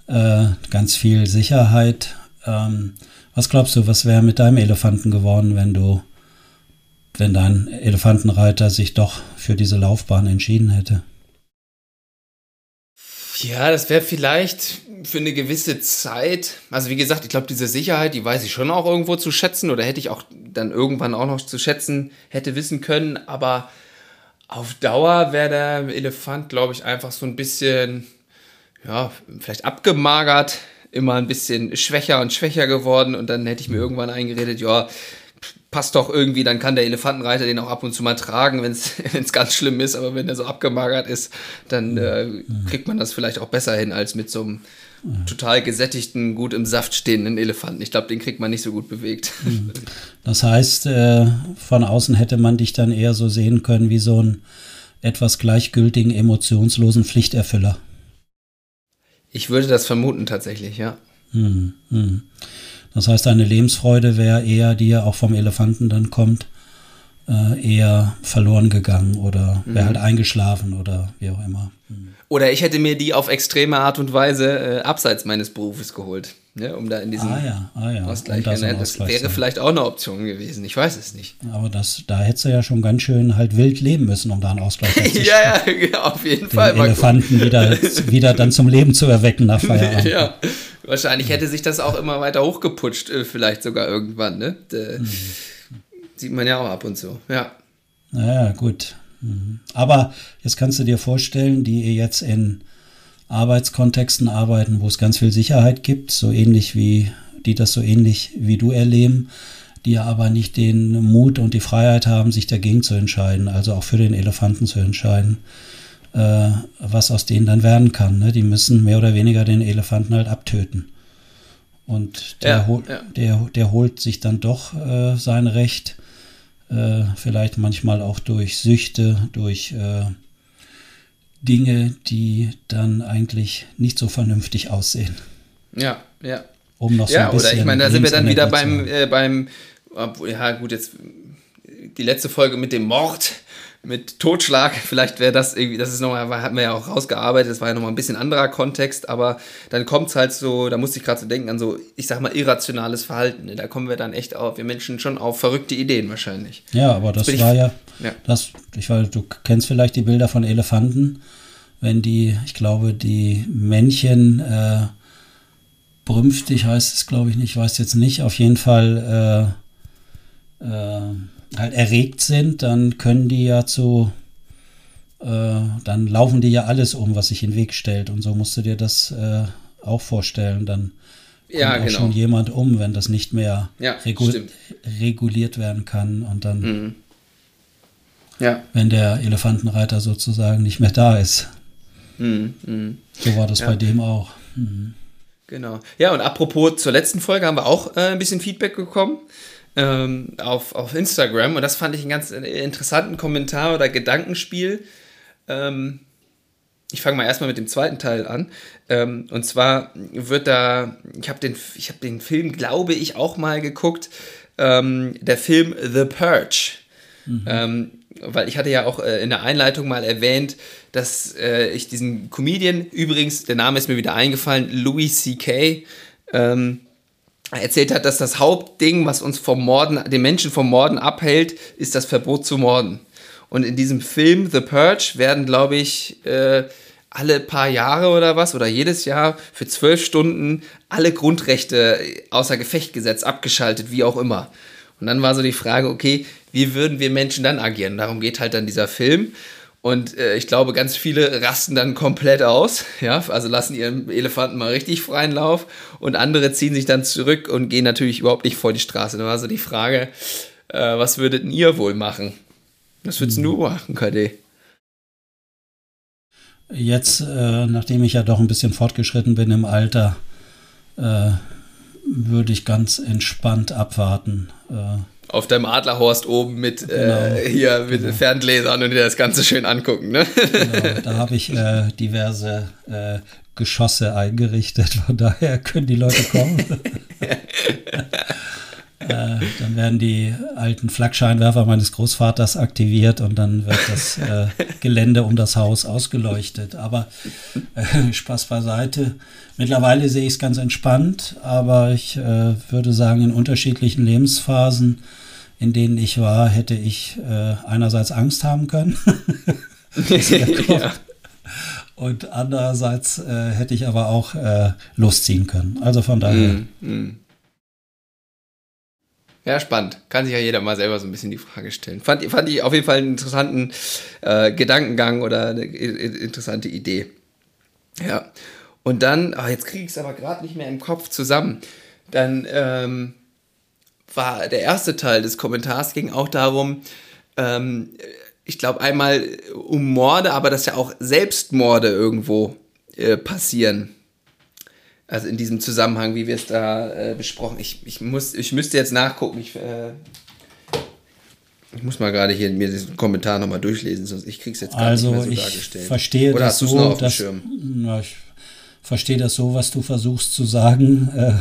Äh, ganz viel Sicherheit. Ähm, was glaubst du, was wäre mit deinem Elefanten geworden, wenn du, wenn dein Elefantenreiter sich doch für diese Laufbahn entschieden hätte?
Ja, das wäre vielleicht für eine gewisse Zeit. Also wie gesagt, ich glaube, diese Sicherheit, die weiß ich schon auch irgendwo zu schätzen oder hätte ich auch dann irgendwann auch noch zu schätzen hätte wissen können. Aber auf Dauer wäre der Elefant, glaube ich, einfach so ein bisschen, ja, vielleicht abgemagert, immer ein bisschen schwächer und schwächer geworden und dann hätte ich mir irgendwann eingeredet, ja, passt doch irgendwie, dann kann der Elefantenreiter den auch ab und zu mal tragen, wenn es ganz schlimm ist, aber wenn er so abgemagert ist, dann äh, kriegt man das vielleicht auch besser hin als mit so einem total gesättigten, gut im Saft stehenden Elefanten. Ich glaube, den kriegt man nicht so gut bewegt. Mhm.
Das heißt, äh, von außen hätte man dich dann eher so sehen können wie so einen etwas gleichgültigen, emotionslosen Pflichterfüller.
Ich würde das vermuten tatsächlich, ja.
Mhm. Mhm. Das heißt, deine Lebensfreude wäre eher, die ja auch vom Elefanten dann kommt, äh, eher verloren gegangen oder wäre mhm. halt eingeschlafen oder wie auch immer. Mhm.
Oder ich hätte mir die auf extreme Art und Weise äh, abseits meines Berufes geholt, ne, um da in diesem
ah, ja, ah, ja.
Ausgleich. Das, ne, das wäre sein. vielleicht auch eine Option gewesen. Ich weiß es nicht.
Aber das, da hättest du ja schon ganz schön halt wild leben müssen, um da einen Ausgleich zu
Ja, ja, auf jeden Den Fall.
Elefanten wieder, wieder dann zum Leben zu erwecken nach Feierabend.
ja, wahrscheinlich hätte sich das auch immer weiter hochgeputscht, äh, vielleicht sogar irgendwann. Ne? Mhm. Sieht man ja auch ab und zu. Ja.
Ja, gut. Mhm. Aber jetzt kannst du dir vorstellen, die ihr jetzt in Arbeitskontexten arbeiten, wo es ganz viel Sicherheit gibt, so ähnlich wie die das so ähnlich wie du erleben, die aber nicht den Mut und die Freiheit haben, sich dagegen zu entscheiden, also auch für den Elefanten zu entscheiden, äh, was aus denen dann werden kann. Ne? Die müssen mehr oder weniger den Elefanten halt abtöten. Und der, ja, hol, ja. der, der holt sich dann doch äh, sein Recht äh, vielleicht manchmal auch durch Süchte, durch äh, Dinge, die dann eigentlich nicht so vernünftig aussehen.
Ja, ja.
Um noch so ja, ein bisschen
oder ich meine, da sind wir dann wieder beim, äh, beim, ja gut, jetzt die letzte Folge mit dem Mord mit Totschlag. Vielleicht wäre das irgendwie, das ist nochmal, hatten wir ja auch rausgearbeitet, das war ja nochmal ein bisschen anderer Kontext, aber dann kommt es halt so, da musste ich gerade so denken an so, ich sag mal, irrationales Verhalten. Ne? Da kommen wir dann echt auf, wir Menschen schon auf verrückte Ideen wahrscheinlich.
Ja, aber das, das war ja, ja, das, ich weiß, du kennst vielleicht die Bilder von Elefanten, wenn die, ich glaube, die Männchen, äh, brünftig heißt es, glaube ich nicht, ich weiß jetzt nicht, auf jeden Fall, äh, äh, halt erregt sind, dann können die ja zu, äh, dann laufen die ja alles um, was sich in den Weg stellt. Und so musst du dir das äh, auch vorstellen. Dann kommt ja, auch genau. schon jemand um, wenn das nicht mehr
ja,
regu stimmt. reguliert werden kann. Und dann, mhm.
ja.
wenn der Elefantenreiter sozusagen nicht mehr da ist. Mhm. Mhm. So war das bei dem auch. Mhm.
Genau. Ja, und apropos zur letzten Folge haben wir auch äh, ein bisschen Feedback bekommen ähm, auf, auf Instagram und das fand ich einen ganz interessanten Kommentar oder Gedankenspiel. Ähm, ich fange mal erstmal mit dem zweiten Teil an. Ähm, und zwar wird da, ich habe den, hab den Film, glaube ich, auch mal geguckt, ähm, der Film The Purge. Mhm. Ähm, weil ich hatte ja auch äh, in der Einleitung mal erwähnt, dass äh, ich diesen Comedian, übrigens, der Name ist mir wieder eingefallen, Louis C.K., ähm, erzählt hat, dass das Hauptding, was uns vom Morden, den Menschen vom Morden abhält, ist das Verbot zu morden. Und in diesem Film The Purge werden, glaube ich, äh, alle paar Jahre oder was oder jedes Jahr für zwölf Stunden alle Grundrechte außer Gefecht gesetzt, abgeschaltet, wie auch immer. Und dann war so die Frage, okay, wie würden wir Menschen dann agieren? Darum geht halt dann dieser Film. Und äh, ich glaube, ganz viele rasten dann komplett aus, ja, also lassen ihren Elefanten mal richtig freien Lauf und andere ziehen sich dann zurück und gehen natürlich überhaupt nicht vor die Straße. Da war so die Frage, äh, was würdet ihr wohl machen? Was würdest hm. du machen, KD?
Jetzt, äh, nachdem ich ja doch ein bisschen fortgeschritten bin im Alter, äh, würde ich ganz entspannt abwarten.
Äh, auf deinem Adlerhorst oben mit äh, genau, äh, hier mit genau. Ferngläsern und dir das Ganze schön angucken. Ne?
Genau, da habe ich äh, diverse äh, Geschosse eingerichtet, von daher können die Leute kommen. Äh, dann werden die alten Flakscheinwerfer meines Großvaters aktiviert und dann wird das äh, Gelände um das Haus ausgeleuchtet. Aber äh, Spaß beiseite. Mittlerweile sehe ich es ganz entspannt, aber ich äh, würde sagen, in unterschiedlichen Lebensphasen, in denen ich war, hätte ich äh, einerseits Angst haben können. ja. Und andererseits äh, hätte ich aber auch losziehen können. Also von daher. Mm, mm.
Ja, spannend. Kann sich ja jeder mal selber so ein bisschen die Frage stellen. Fand, fand ich auf jeden Fall einen interessanten äh, Gedankengang oder eine interessante Idee. Ja. Und dann, ach, jetzt kriege ich es aber gerade nicht mehr im Kopf zusammen. Dann ähm, war der erste Teil des Kommentars ging auch darum, ähm, ich glaube einmal um Morde, aber dass ja auch Selbstmorde irgendwo äh, passieren. Also in diesem Zusammenhang, wie wir es da äh, besprochen. Ich, ich, muss, ich müsste jetzt nachgucken. Ich, äh, ich muss mal gerade hier mir diesen Kommentar nochmal durchlesen, sonst ich krieg's jetzt gar
also
nicht
mehr so ich dargestellt. Verstehe Oder das hast so, noch auf dass, dem Schirm? Na, ich verstehe das so, was du versuchst zu sagen, äh,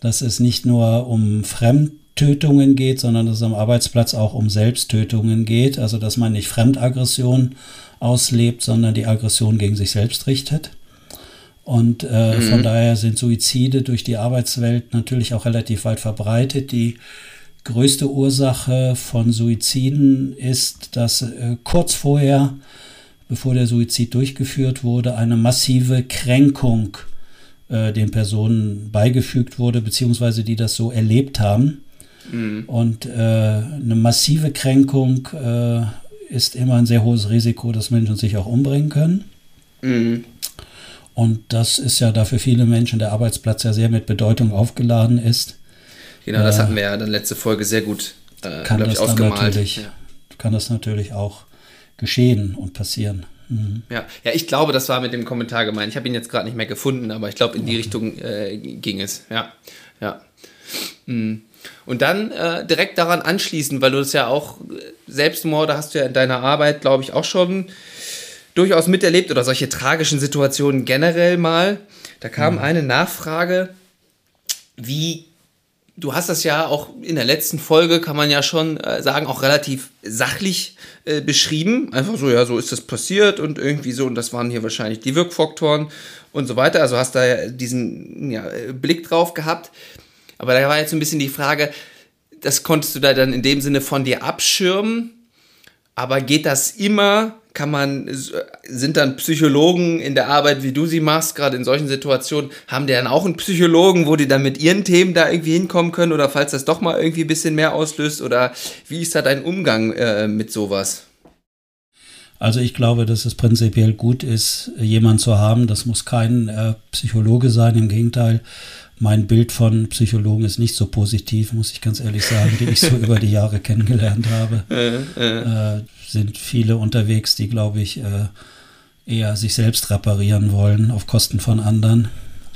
dass es nicht nur um Fremdtötungen geht, sondern dass es am Arbeitsplatz auch um Selbsttötungen geht. Also dass man nicht Fremdaggression auslebt, sondern die Aggression gegen sich selbst richtet. Und äh, mhm. von daher sind Suizide durch die Arbeitswelt natürlich auch relativ weit verbreitet. Die größte Ursache von Suiziden ist, dass äh, kurz vorher, bevor der Suizid durchgeführt wurde, eine massive Kränkung äh, den Personen beigefügt wurde, beziehungsweise die das so erlebt haben. Mhm. Und äh, eine massive Kränkung äh, ist immer ein sehr hohes Risiko, dass Menschen sich auch umbringen können. Mhm. Und das ist ja da für viele Menschen der Arbeitsplatz ja sehr mit Bedeutung aufgeladen ist.
Genau, das äh, hatten wir ja dann letzte Folge sehr gut
äh, kann das ich, ausgemalt. Natürlich, ja. Kann das natürlich auch geschehen und passieren.
Mhm. Ja. ja, ich glaube, das war mit dem Kommentar gemeint. Ich habe ihn jetzt gerade nicht mehr gefunden, aber ich glaube, in die. Richtung äh, ging es. Ja, ja. Mhm. Und dann äh, direkt daran anschließen, weil du das ja auch, Selbstmorde hast du ja in deiner Arbeit, glaube ich, auch schon durchaus miterlebt oder solche tragischen Situationen generell mal. Da kam mhm. eine Nachfrage, wie du hast das ja auch in der letzten Folge, kann man ja schon äh, sagen, auch relativ sachlich äh, beschrieben. Einfach so, ja, so ist das passiert und irgendwie so, und das waren hier wahrscheinlich die Wirkfaktoren und so weiter. Also hast da ja diesen ja, Blick drauf gehabt. Aber da war jetzt so ein bisschen die Frage, das konntest du da dann in dem Sinne von dir abschirmen. Aber geht das immer kann man, sind dann Psychologen in der Arbeit, wie du sie machst, gerade in solchen Situationen, haben die dann auch einen Psychologen, wo die dann mit ihren Themen da irgendwie hinkommen können oder falls das doch mal irgendwie ein bisschen mehr auslöst oder wie ist da dein Umgang äh, mit sowas?
Also ich glaube, dass es prinzipiell gut ist, jemanden zu haben. Das muss kein äh, Psychologe sein, im Gegenteil. Mein Bild von Psychologen ist nicht so positiv, muss ich ganz ehrlich sagen, die ich so über die Jahre kennengelernt habe. Äh, äh. äh sind viele unterwegs, die, glaube ich, äh, eher sich selbst reparieren wollen auf Kosten von anderen.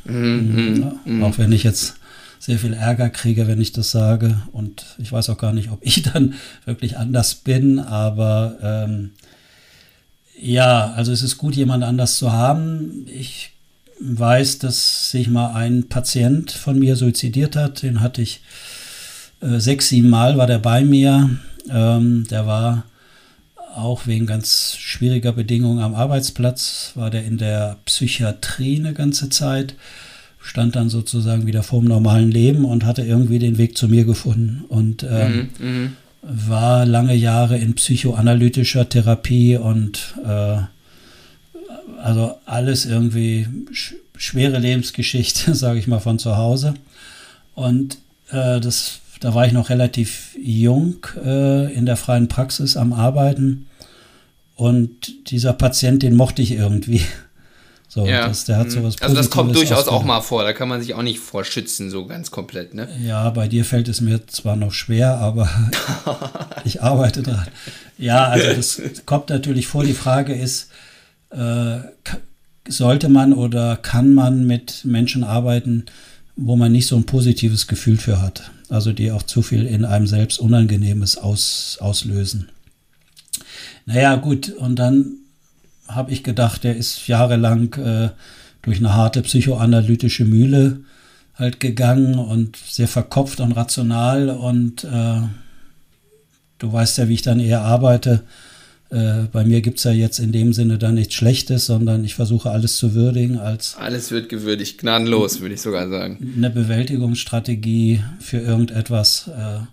Mhm, ja, mhm. Auch wenn ich jetzt sehr viel Ärger kriege, wenn ich das sage. Und ich weiß auch gar nicht, ob ich dann wirklich anders bin. Aber ähm, ja, also es ist gut, jemand anders zu haben. Ich weiß, dass sich mal ein Patient von mir suizidiert hat. Den hatte ich äh, sechs, sieben Mal, war der bei mir. Ähm, der war auch wegen ganz schwieriger Bedingungen am Arbeitsplatz, war der in der Psychiatrie eine ganze Zeit, stand dann sozusagen wieder vor dem normalen Leben und hatte irgendwie den Weg zu mir gefunden und ähm, mhm, mhm. war lange Jahre in psychoanalytischer Therapie und äh, also alles irgendwie sch schwere Lebensgeschichte, sage ich mal, von zu Hause. Und äh, das da war ich noch relativ jung äh, in der freien Praxis am Arbeiten. Und dieser Patient, den mochte ich irgendwie.
So, ja. das, der hat mhm. sowas Also das kommt durchaus auch mal vor, da kann man sich auch nicht vorschützen, so ganz komplett, ne?
Ja, bei dir fällt es mir zwar noch schwer, aber ich arbeite dran. Ja, also das kommt natürlich vor. Die Frage ist, äh, sollte man oder kann man mit Menschen arbeiten, wo man nicht so ein positives Gefühl für hat. Also die auch zu viel in einem selbst Unangenehmes aus, auslösen. Naja, gut, und dann habe ich gedacht, der ist jahrelang äh, durch eine harte psychoanalytische Mühle halt gegangen und sehr verkopft und rational und äh, du weißt ja, wie ich dann eher arbeite. Äh, bei mir gibt es ja jetzt in dem Sinne dann nichts Schlechtes, sondern ich versuche alles zu würdigen als.
Alles wird gewürdigt, gnadenlos, würde ich sogar sagen.
Eine Bewältigungsstrategie für irgendetwas, äh,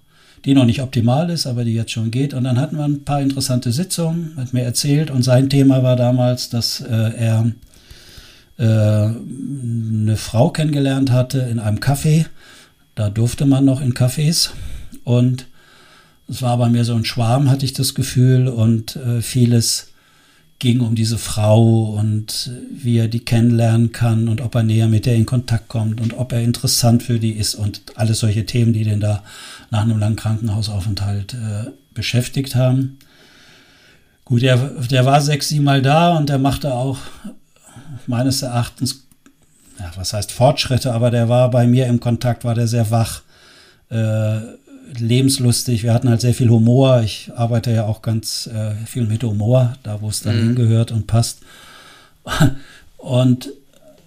die noch nicht optimal ist, aber die jetzt schon geht. Und dann hatten wir ein paar interessante Sitzungen, hat mir erzählt. Und sein Thema war damals, dass äh, er eine Frau kennengelernt hatte in einem Café. Da durfte man noch in Cafés. Und es war bei mir so ein Schwarm, hatte ich das Gefühl. Und äh, vieles ging um diese Frau und wie er die kennenlernen kann und ob er näher mit der in Kontakt kommt und ob er interessant für die ist und alles solche Themen, die den da nach einem langen Krankenhausaufenthalt äh, beschäftigt haben. Gut, der, der war sechs, sieben Mal da und der machte auch meines Erachtens, ja, was heißt Fortschritte, aber der war bei mir im Kontakt, war der sehr wach, äh, lebenslustig. Wir hatten halt sehr viel Humor. Ich arbeite ja auch ganz äh, viel mit Humor, da wo es dann mhm. hingehört und passt. Und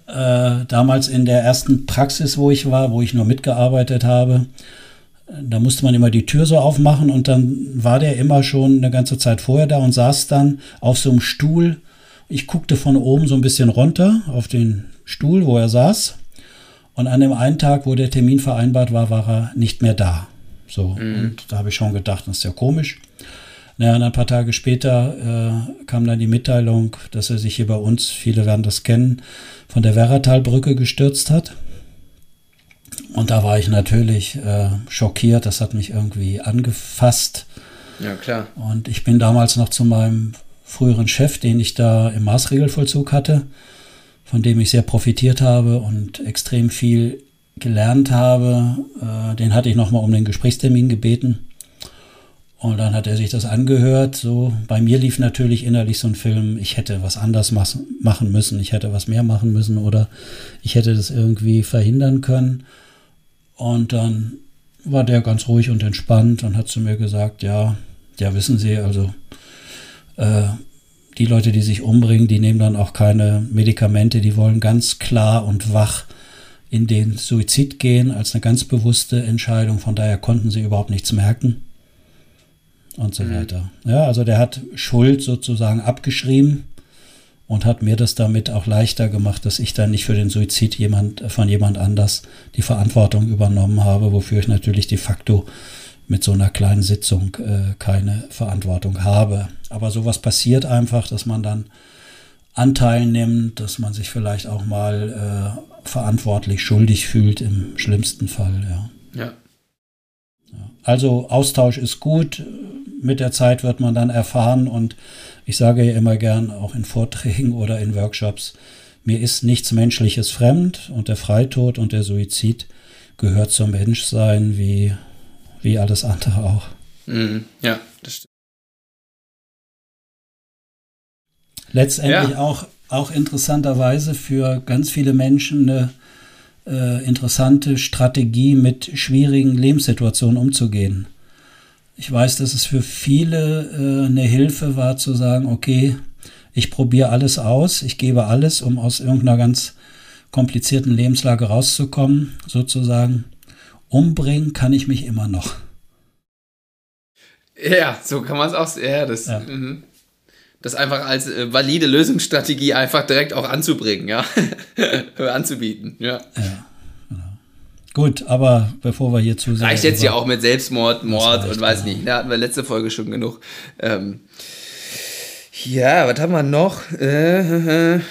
äh, damals in der ersten Praxis, wo ich war, wo ich nur mitgearbeitet habe, da musste man immer die Tür so aufmachen und dann war der immer schon eine ganze Zeit vorher da und saß dann auf so einem Stuhl. Ich guckte von oben so ein bisschen runter auf den Stuhl, wo er saß. Und an dem einen Tag, wo der Termin vereinbart war, war er nicht mehr da. So, mhm. und da habe ich schon gedacht, das ist ja komisch. Naja, und ein paar Tage später äh, kam dann die Mitteilung, dass er sich hier bei uns, viele werden das kennen, von der Werratalbrücke gestürzt hat. Und da war ich natürlich äh, schockiert, das hat mich irgendwie angefasst.
Ja, klar.
Und ich bin damals noch zu meinem früheren Chef, den ich da im Maßregelvollzug hatte, von dem ich sehr profitiert habe und extrem viel gelernt habe. Äh, den hatte ich nochmal um den Gesprächstermin gebeten. Und dann hat er sich das angehört. So, bei mir lief natürlich innerlich so ein Film, ich hätte was anders machen müssen, ich hätte was mehr machen müssen oder ich hätte das irgendwie verhindern können. Und dann war der ganz ruhig und entspannt und hat zu mir gesagt, ja, ja, wissen Sie, also äh, die Leute, die sich umbringen, die nehmen dann auch keine Medikamente, die wollen ganz klar und wach in den Suizid gehen als eine ganz bewusste Entscheidung. Von daher konnten sie überhaupt nichts merken und so mhm. weiter. Ja, also der hat Schuld sozusagen abgeschrieben und hat mir das damit auch leichter gemacht, dass ich dann nicht für den Suizid jemand, von jemand anders die Verantwortung übernommen habe, wofür ich natürlich de facto mit so einer kleinen Sitzung äh, keine Verantwortung habe. Aber sowas passiert einfach, dass man dann Anteil nimmt, dass man sich vielleicht auch mal äh, verantwortlich schuldig fühlt im schlimmsten Fall.
Ja. ja.
Also Austausch ist gut. Mit der Zeit wird man dann erfahren und ich sage ja immer gern, auch in Vorträgen oder in Workshops, mir ist nichts Menschliches fremd und der Freitod und der Suizid gehört zum Menschsein wie, wie alles andere auch.
Mhm. Ja, das stimmt.
Letztendlich ja. auch, auch interessanterweise für ganz viele Menschen eine äh, interessante Strategie, mit schwierigen Lebenssituationen umzugehen. Ich weiß, dass es für viele äh, eine Hilfe war zu sagen, okay, ich probiere alles aus, ich gebe alles, um aus irgendeiner ganz komplizierten Lebenslage rauszukommen, sozusagen. Umbringen kann ich mich immer noch.
Ja, so kann man es auch. Ja, das, ja. Das einfach als äh, valide Lösungsstrategie einfach direkt auch anzubringen, ja, anzubieten, ja.
ja. Gut, aber bevor wir hier zu
sehr. Reicht jetzt ja auch mit Selbstmord, Mord und weiß genau. nicht. Da ne, hatten wir letzte Folge schon genug. Ähm, ja, was haben wir noch? Äh, äh.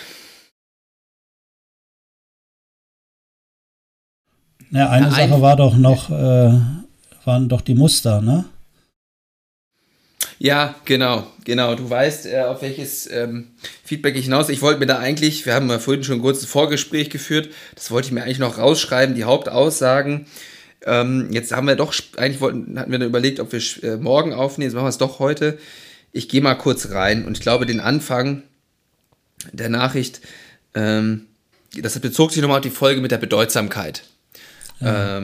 Ja, eine ja, Sache war doch noch, äh, waren doch die Muster, ne?
Ja, genau, genau. Du weißt, äh, auf welches ähm, Feedback ich hinaus. Ich wollte mir da eigentlich, wir haben ja vorhin schon kurz ein Vorgespräch geführt, das wollte ich mir eigentlich noch rausschreiben, die Hauptaussagen. Ähm, jetzt haben wir doch, eigentlich wollten, hatten wir dann überlegt, ob wir äh, morgen aufnehmen, jetzt machen wir es doch heute. Ich gehe mal kurz rein und ich glaube, den Anfang der Nachricht, ähm, das bezog sich nochmal auf die Folge mit der Bedeutsamkeit. Ja.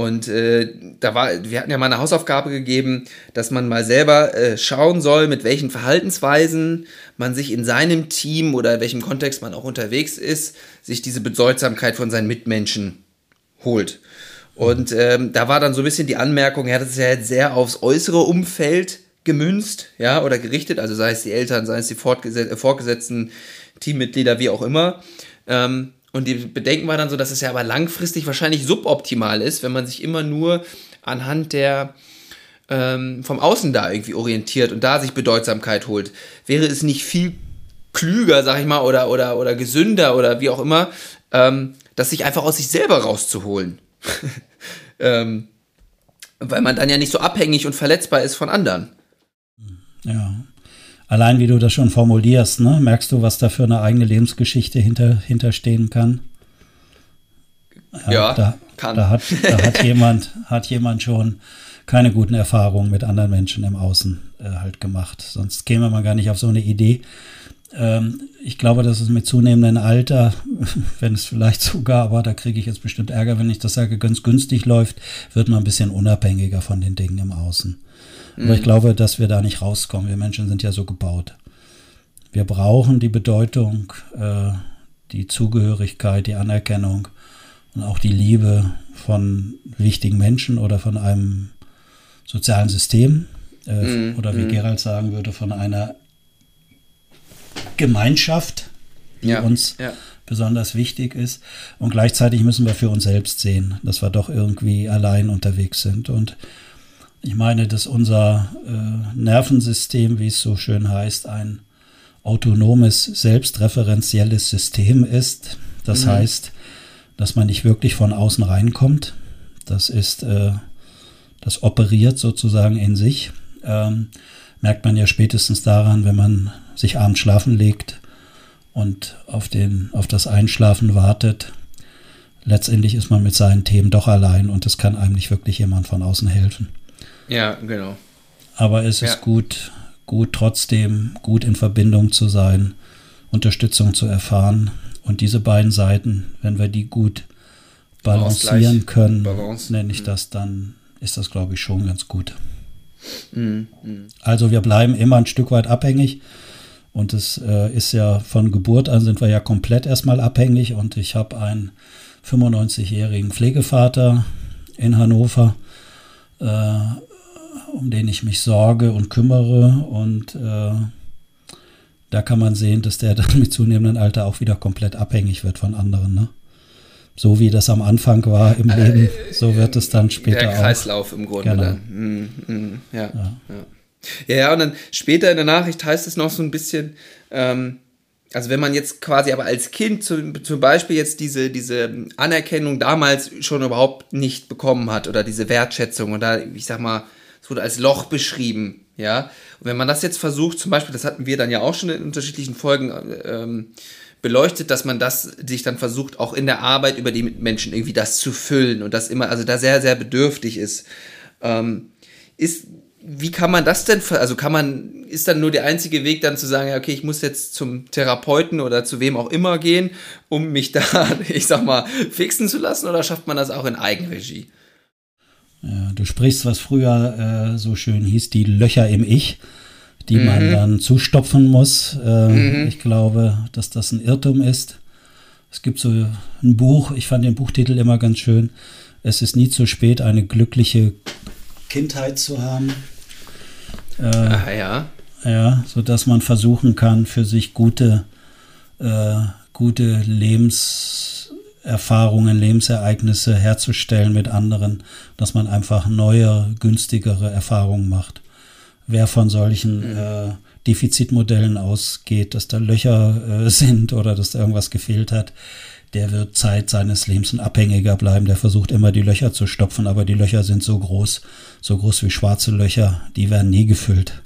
Und äh, da war, wir hatten ja mal eine Hausaufgabe gegeben, dass man mal selber äh, schauen soll, mit welchen Verhaltensweisen man sich in seinem Team oder in welchem Kontext man auch unterwegs ist, sich diese Bedeutsamkeit von seinen Mitmenschen holt. Und ähm, da war dann so ein bisschen die Anmerkung, ja, das ist ja jetzt sehr aufs äußere Umfeld gemünzt, ja, oder gerichtet, also sei es die Eltern, sei es die Fortgeset äh, Fortgesetzten, Teammitglieder, wie auch immer. Ähm, und die Bedenken war dann so, dass es ja aber langfristig wahrscheinlich suboptimal ist, wenn man sich immer nur anhand der ähm, vom Außen da irgendwie orientiert und da sich Bedeutsamkeit holt. Wäre es nicht viel klüger, sag ich mal, oder, oder, oder gesünder oder wie auch immer, ähm, das sich einfach aus sich selber rauszuholen? ähm, weil man dann ja nicht so abhängig und verletzbar ist von anderen.
Ja. Allein wie du das schon formulierst, ne? merkst du, was da für eine eigene Lebensgeschichte hinter, hinterstehen kann?
Ja, ja
da,
kann.
Da hat, da hat, jemand, hat jemand schon keine guten Erfahrungen mit anderen Menschen im Außen äh, halt gemacht. Sonst käme man gar nicht auf so eine Idee. Ähm, ich glaube, dass es mit zunehmendem Alter, wenn es vielleicht sogar, aber da kriege ich jetzt bestimmt Ärger, wenn ich das sage, ganz günstig läuft, wird man ein bisschen unabhängiger von den Dingen im Außen. Aber ich mhm. glaube, dass wir da nicht rauskommen. Wir Menschen sind ja so gebaut. Wir brauchen die Bedeutung, äh, die Zugehörigkeit, die Anerkennung und auch die Liebe von wichtigen Menschen oder von einem sozialen System. Äh, mm, oder wie mm. Gerald sagen würde, von einer Gemeinschaft, die ja, uns ja. besonders wichtig ist. Und gleichzeitig müssen wir für uns selbst sehen, dass wir doch irgendwie allein unterwegs sind. Und ich meine, dass unser äh, Nervensystem, wie es so schön heißt, ein autonomes, selbstreferenzielles System ist. Das mhm. heißt, dass man nicht wirklich von außen reinkommt. Das ist, äh, das operiert sozusagen in sich. Ähm, merkt man ja spätestens daran, wenn man sich abends schlafen legt und auf, den, auf das Einschlafen wartet. Letztendlich ist man mit seinen Themen doch allein und es kann einem nicht wirklich jemand von außen helfen.
Ja, genau.
Aber es ist gut, gut trotzdem, gut in Verbindung zu sein, Unterstützung zu erfahren. Und diese beiden Seiten, wenn wir die gut balancieren können, Balance. nenne ich mhm. das, dann ist das, glaube ich, schon ganz gut. Mhm. Mhm. Also wir bleiben immer ein Stück weit abhängig. Und es äh, ist ja von Geburt an sind wir ja komplett erstmal abhängig. Und ich habe einen 95-jährigen Pflegevater in Hannover. Äh, um den ich mich sorge und kümmere. Und äh, da kann man sehen, dass der dann mit zunehmendem Alter auch wieder komplett abhängig wird von anderen. Ne? So wie das am Anfang war im äh, Leben, so wird es dann später
auch. Der Kreislauf auch. im Grunde genau. dann. Mm, mm, ja, ja. ja. Ja, und dann später in der Nachricht heißt es noch so ein bisschen, ähm, also wenn man jetzt quasi aber als Kind zu, zum Beispiel jetzt diese, diese Anerkennung damals schon überhaupt nicht bekommen hat oder diese Wertschätzung oder ich sag mal, wurde als Loch beschrieben, ja. Und wenn man das jetzt versucht, zum Beispiel, das hatten wir dann ja auch schon in unterschiedlichen Folgen ähm, beleuchtet, dass man das sich dann versucht, auch in der Arbeit über die Menschen irgendwie das zu füllen und das immer, also da sehr, sehr bedürftig ist. Ähm, ist, wie kann man das denn, also kann man, ist dann nur der einzige Weg dann zu sagen, okay, ich muss jetzt zum Therapeuten oder zu wem auch immer gehen, um mich da, ich sag mal, fixen zu lassen oder schafft man das auch in Eigenregie?
Ja, du sprichst, was früher äh, so schön hieß, die Löcher im Ich, die mhm. man dann zustopfen muss. Äh, mhm. Ich glaube, dass das ein Irrtum ist. Es gibt so ein Buch, ich fand den Buchtitel immer ganz schön. Es ist nie zu spät, eine glückliche Kindheit zu haben.
Äh, Ach, ja.
Ja, sodass man versuchen kann, für sich gute, äh, gute Lebens Erfahrungen, Lebensereignisse herzustellen mit anderen, dass man einfach neue, günstigere Erfahrungen macht. Wer von solchen mhm. äh, Defizitmodellen ausgeht, dass da Löcher äh, sind oder dass da irgendwas gefehlt hat, der wird Zeit seines Lebens ein Abhängiger bleiben. Der versucht immer die Löcher zu stopfen, aber die Löcher sind so groß, so groß wie schwarze Löcher, die werden nie gefüllt.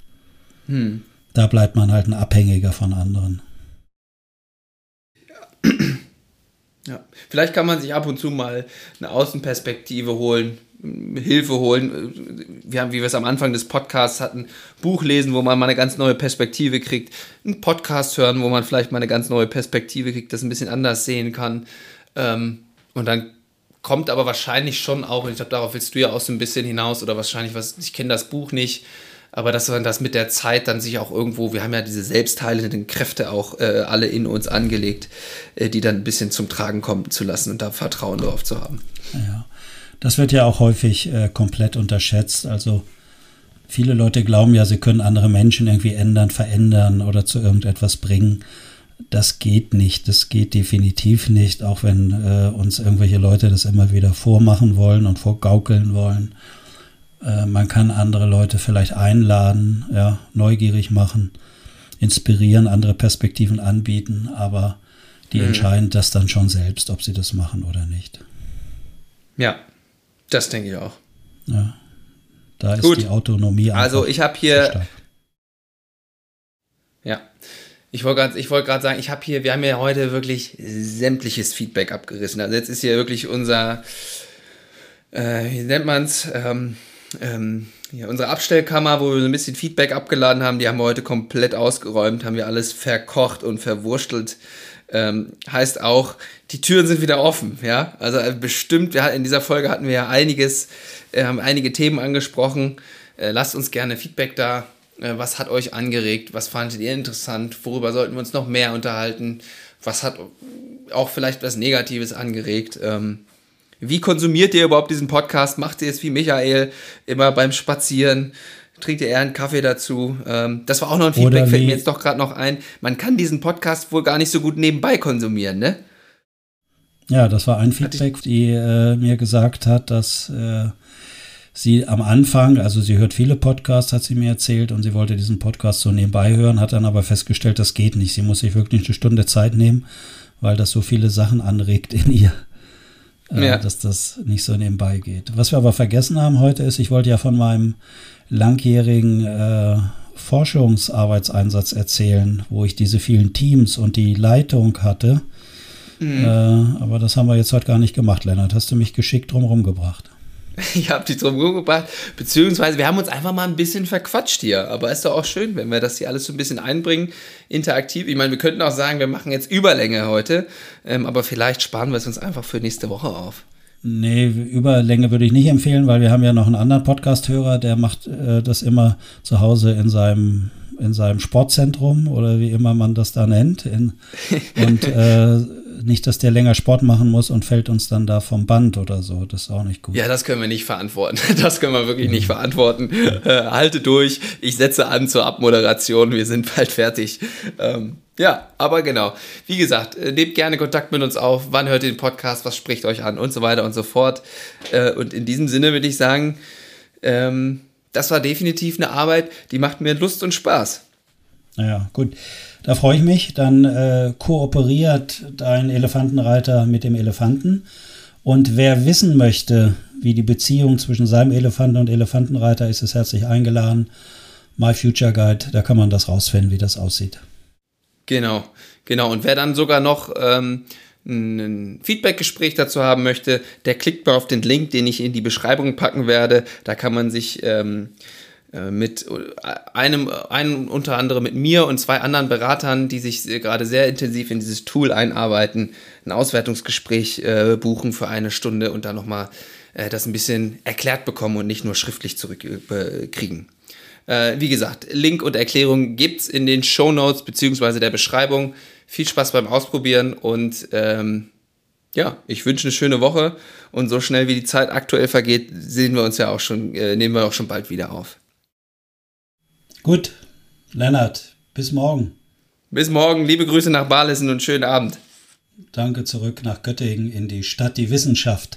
Hm. Da bleibt man halt ein Abhängiger von anderen.
Ja, vielleicht kann man sich ab und zu mal eine Außenperspektive holen, Hilfe holen. Wir haben, wie wir es am Anfang des Podcasts hatten, Buch lesen, wo man mal eine ganz neue Perspektive kriegt, einen Podcast hören, wo man vielleicht mal eine ganz neue Perspektive kriegt, das ein bisschen anders sehen kann. Ähm, und dann kommt aber wahrscheinlich schon auch, und ich glaube, darauf willst du ja auch so ein bisschen hinaus, oder wahrscheinlich, was, ich kenne das Buch nicht, aber dass man das mit der Zeit dann sich auch irgendwo, wir haben ja diese selbstheilenden Kräfte auch äh, alle in uns angelegt, äh, die dann ein bisschen zum Tragen kommen zu lassen und da Vertrauen darauf zu haben.
Ja, das wird ja auch häufig äh, komplett unterschätzt. Also viele Leute glauben ja, sie können andere Menschen irgendwie ändern, verändern oder zu irgendetwas bringen. Das geht nicht, das geht definitiv nicht, auch wenn äh, uns irgendwelche Leute das immer wieder vormachen wollen und vorgaukeln wollen. Äh, man kann andere Leute vielleicht einladen, ja, neugierig machen, inspirieren, andere Perspektiven anbieten, aber die mhm. entscheiden das dann schon selbst, ob sie das machen oder nicht.
Ja, das denke ich auch.
Ja. Da ist Gut. die Autonomie
Also ich habe hier. Ja. Ich wollte gerade wollt sagen, ich habe hier, wir haben ja heute wirklich sämtliches Feedback abgerissen. Also jetzt ist hier wirklich unser, äh, wie nennt man es, ähm, ähm, ja, unsere Abstellkammer, wo wir so ein bisschen Feedback abgeladen haben, die haben wir heute komplett ausgeräumt, haben wir alles verkocht und verwurstelt. Ähm, heißt auch, die Türen sind wieder offen, ja. Also äh, bestimmt, wir, in dieser Folge hatten wir ja einiges, äh, haben einige Themen angesprochen. Äh, lasst uns gerne Feedback da. Äh, was hat euch angeregt? Was fandet ihr interessant? Worüber sollten wir uns noch mehr unterhalten? Was hat auch vielleicht was Negatives angeregt? Ähm, wie konsumiert ihr überhaupt diesen Podcast? Macht ihr es wie Michael immer beim Spazieren? Trinkt ihr eher einen Kaffee dazu? Ähm, das war auch noch ein Feedback, fällt mir jetzt doch gerade noch ein. Man kann diesen Podcast wohl gar nicht so gut nebenbei konsumieren, ne?
Ja, das war ein Feedback, die äh, mir gesagt hat, dass äh, sie am Anfang, also sie hört viele Podcasts, hat sie mir erzählt, und sie wollte diesen Podcast so nebenbei hören, hat dann aber festgestellt, das geht nicht. Sie muss sich wirklich eine Stunde Zeit nehmen, weil das so viele Sachen anregt in ihr ja. dass das nicht so nebenbei geht. Was wir aber vergessen haben heute ist, ich wollte ja von meinem langjährigen äh, Forschungsarbeitseinsatz erzählen, wo ich diese vielen Teams und die Leitung hatte. Mhm. Äh, aber das haben wir jetzt heute gar nicht gemacht, Lennart. Hast du mich geschickt drumherum gebracht?
Ich habe dich drum gebracht, beziehungsweise wir haben uns einfach mal ein bisschen verquatscht hier. Aber ist doch auch schön, wenn wir das hier alles so ein bisschen einbringen, interaktiv. Ich meine, wir könnten auch sagen, wir machen jetzt Überlänge heute, ähm, aber vielleicht sparen wir es uns einfach für nächste Woche auf.
Nee, Überlänge würde ich nicht empfehlen, weil wir haben ja noch einen anderen Podcast-Hörer, der macht äh, das immer zu Hause in seinem in seinem Sportzentrum oder wie immer man das da nennt. In, und äh, nicht, dass der länger Sport machen muss und fällt uns dann da vom Band oder so. Das ist auch nicht gut.
Ja, das können wir nicht verantworten. Das können wir wirklich nicht verantworten. Äh, halte durch. Ich setze an zur Abmoderation. Wir sind bald fertig. Ähm, ja, aber genau. Wie gesagt, äh, nehmt gerne Kontakt mit uns auf. Wann hört ihr den Podcast? Was spricht euch an? Und so weiter und so fort. Äh, und in diesem Sinne würde ich sagen, ähm, das war definitiv eine Arbeit, die macht mir Lust und Spaß.
Ja, gut. Da freue ich mich. Dann äh, kooperiert dein Elefantenreiter mit dem Elefanten. Und wer wissen möchte, wie die Beziehung zwischen seinem Elefanten und Elefantenreiter ist, ist herzlich eingeladen. My Future Guide, da kann man das rausfinden, wie das aussieht.
Genau, genau. Und wer dann sogar noch ähm, ein Feedback-Gespräch dazu haben möchte, der klickt mal auf den Link, den ich in die Beschreibung packen werde. Da kann man sich ähm, äh, mit einem, einem unter anderem mit mir und zwei anderen Beratern, die sich gerade sehr intensiv in dieses Tool einarbeiten, ein Auswertungsgespräch äh, buchen für eine Stunde und dann nochmal äh, das ein bisschen erklärt bekommen und nicht nur schriftlich zurückkriegen. Äh, wie gesagt, Link und Erklärung gibt's in den Show Notes beziehungsweise der Beschreibung. Viel Spaß beim Ausprobieren und ähm, ja, ich wünsche eine schöne Woche und so schnell wie die Zeit aktuell vergeht, sehen wir uns ja auch schon, äh, nehmen wir auch schon bald wieder auf.
Gut, Lennart, bis morgen.
Bis morgen, liebe Grüße nach Barlesen und schönen Abend.
Danke zurück nach Göttingen in die Stadt, die Wissenschaft.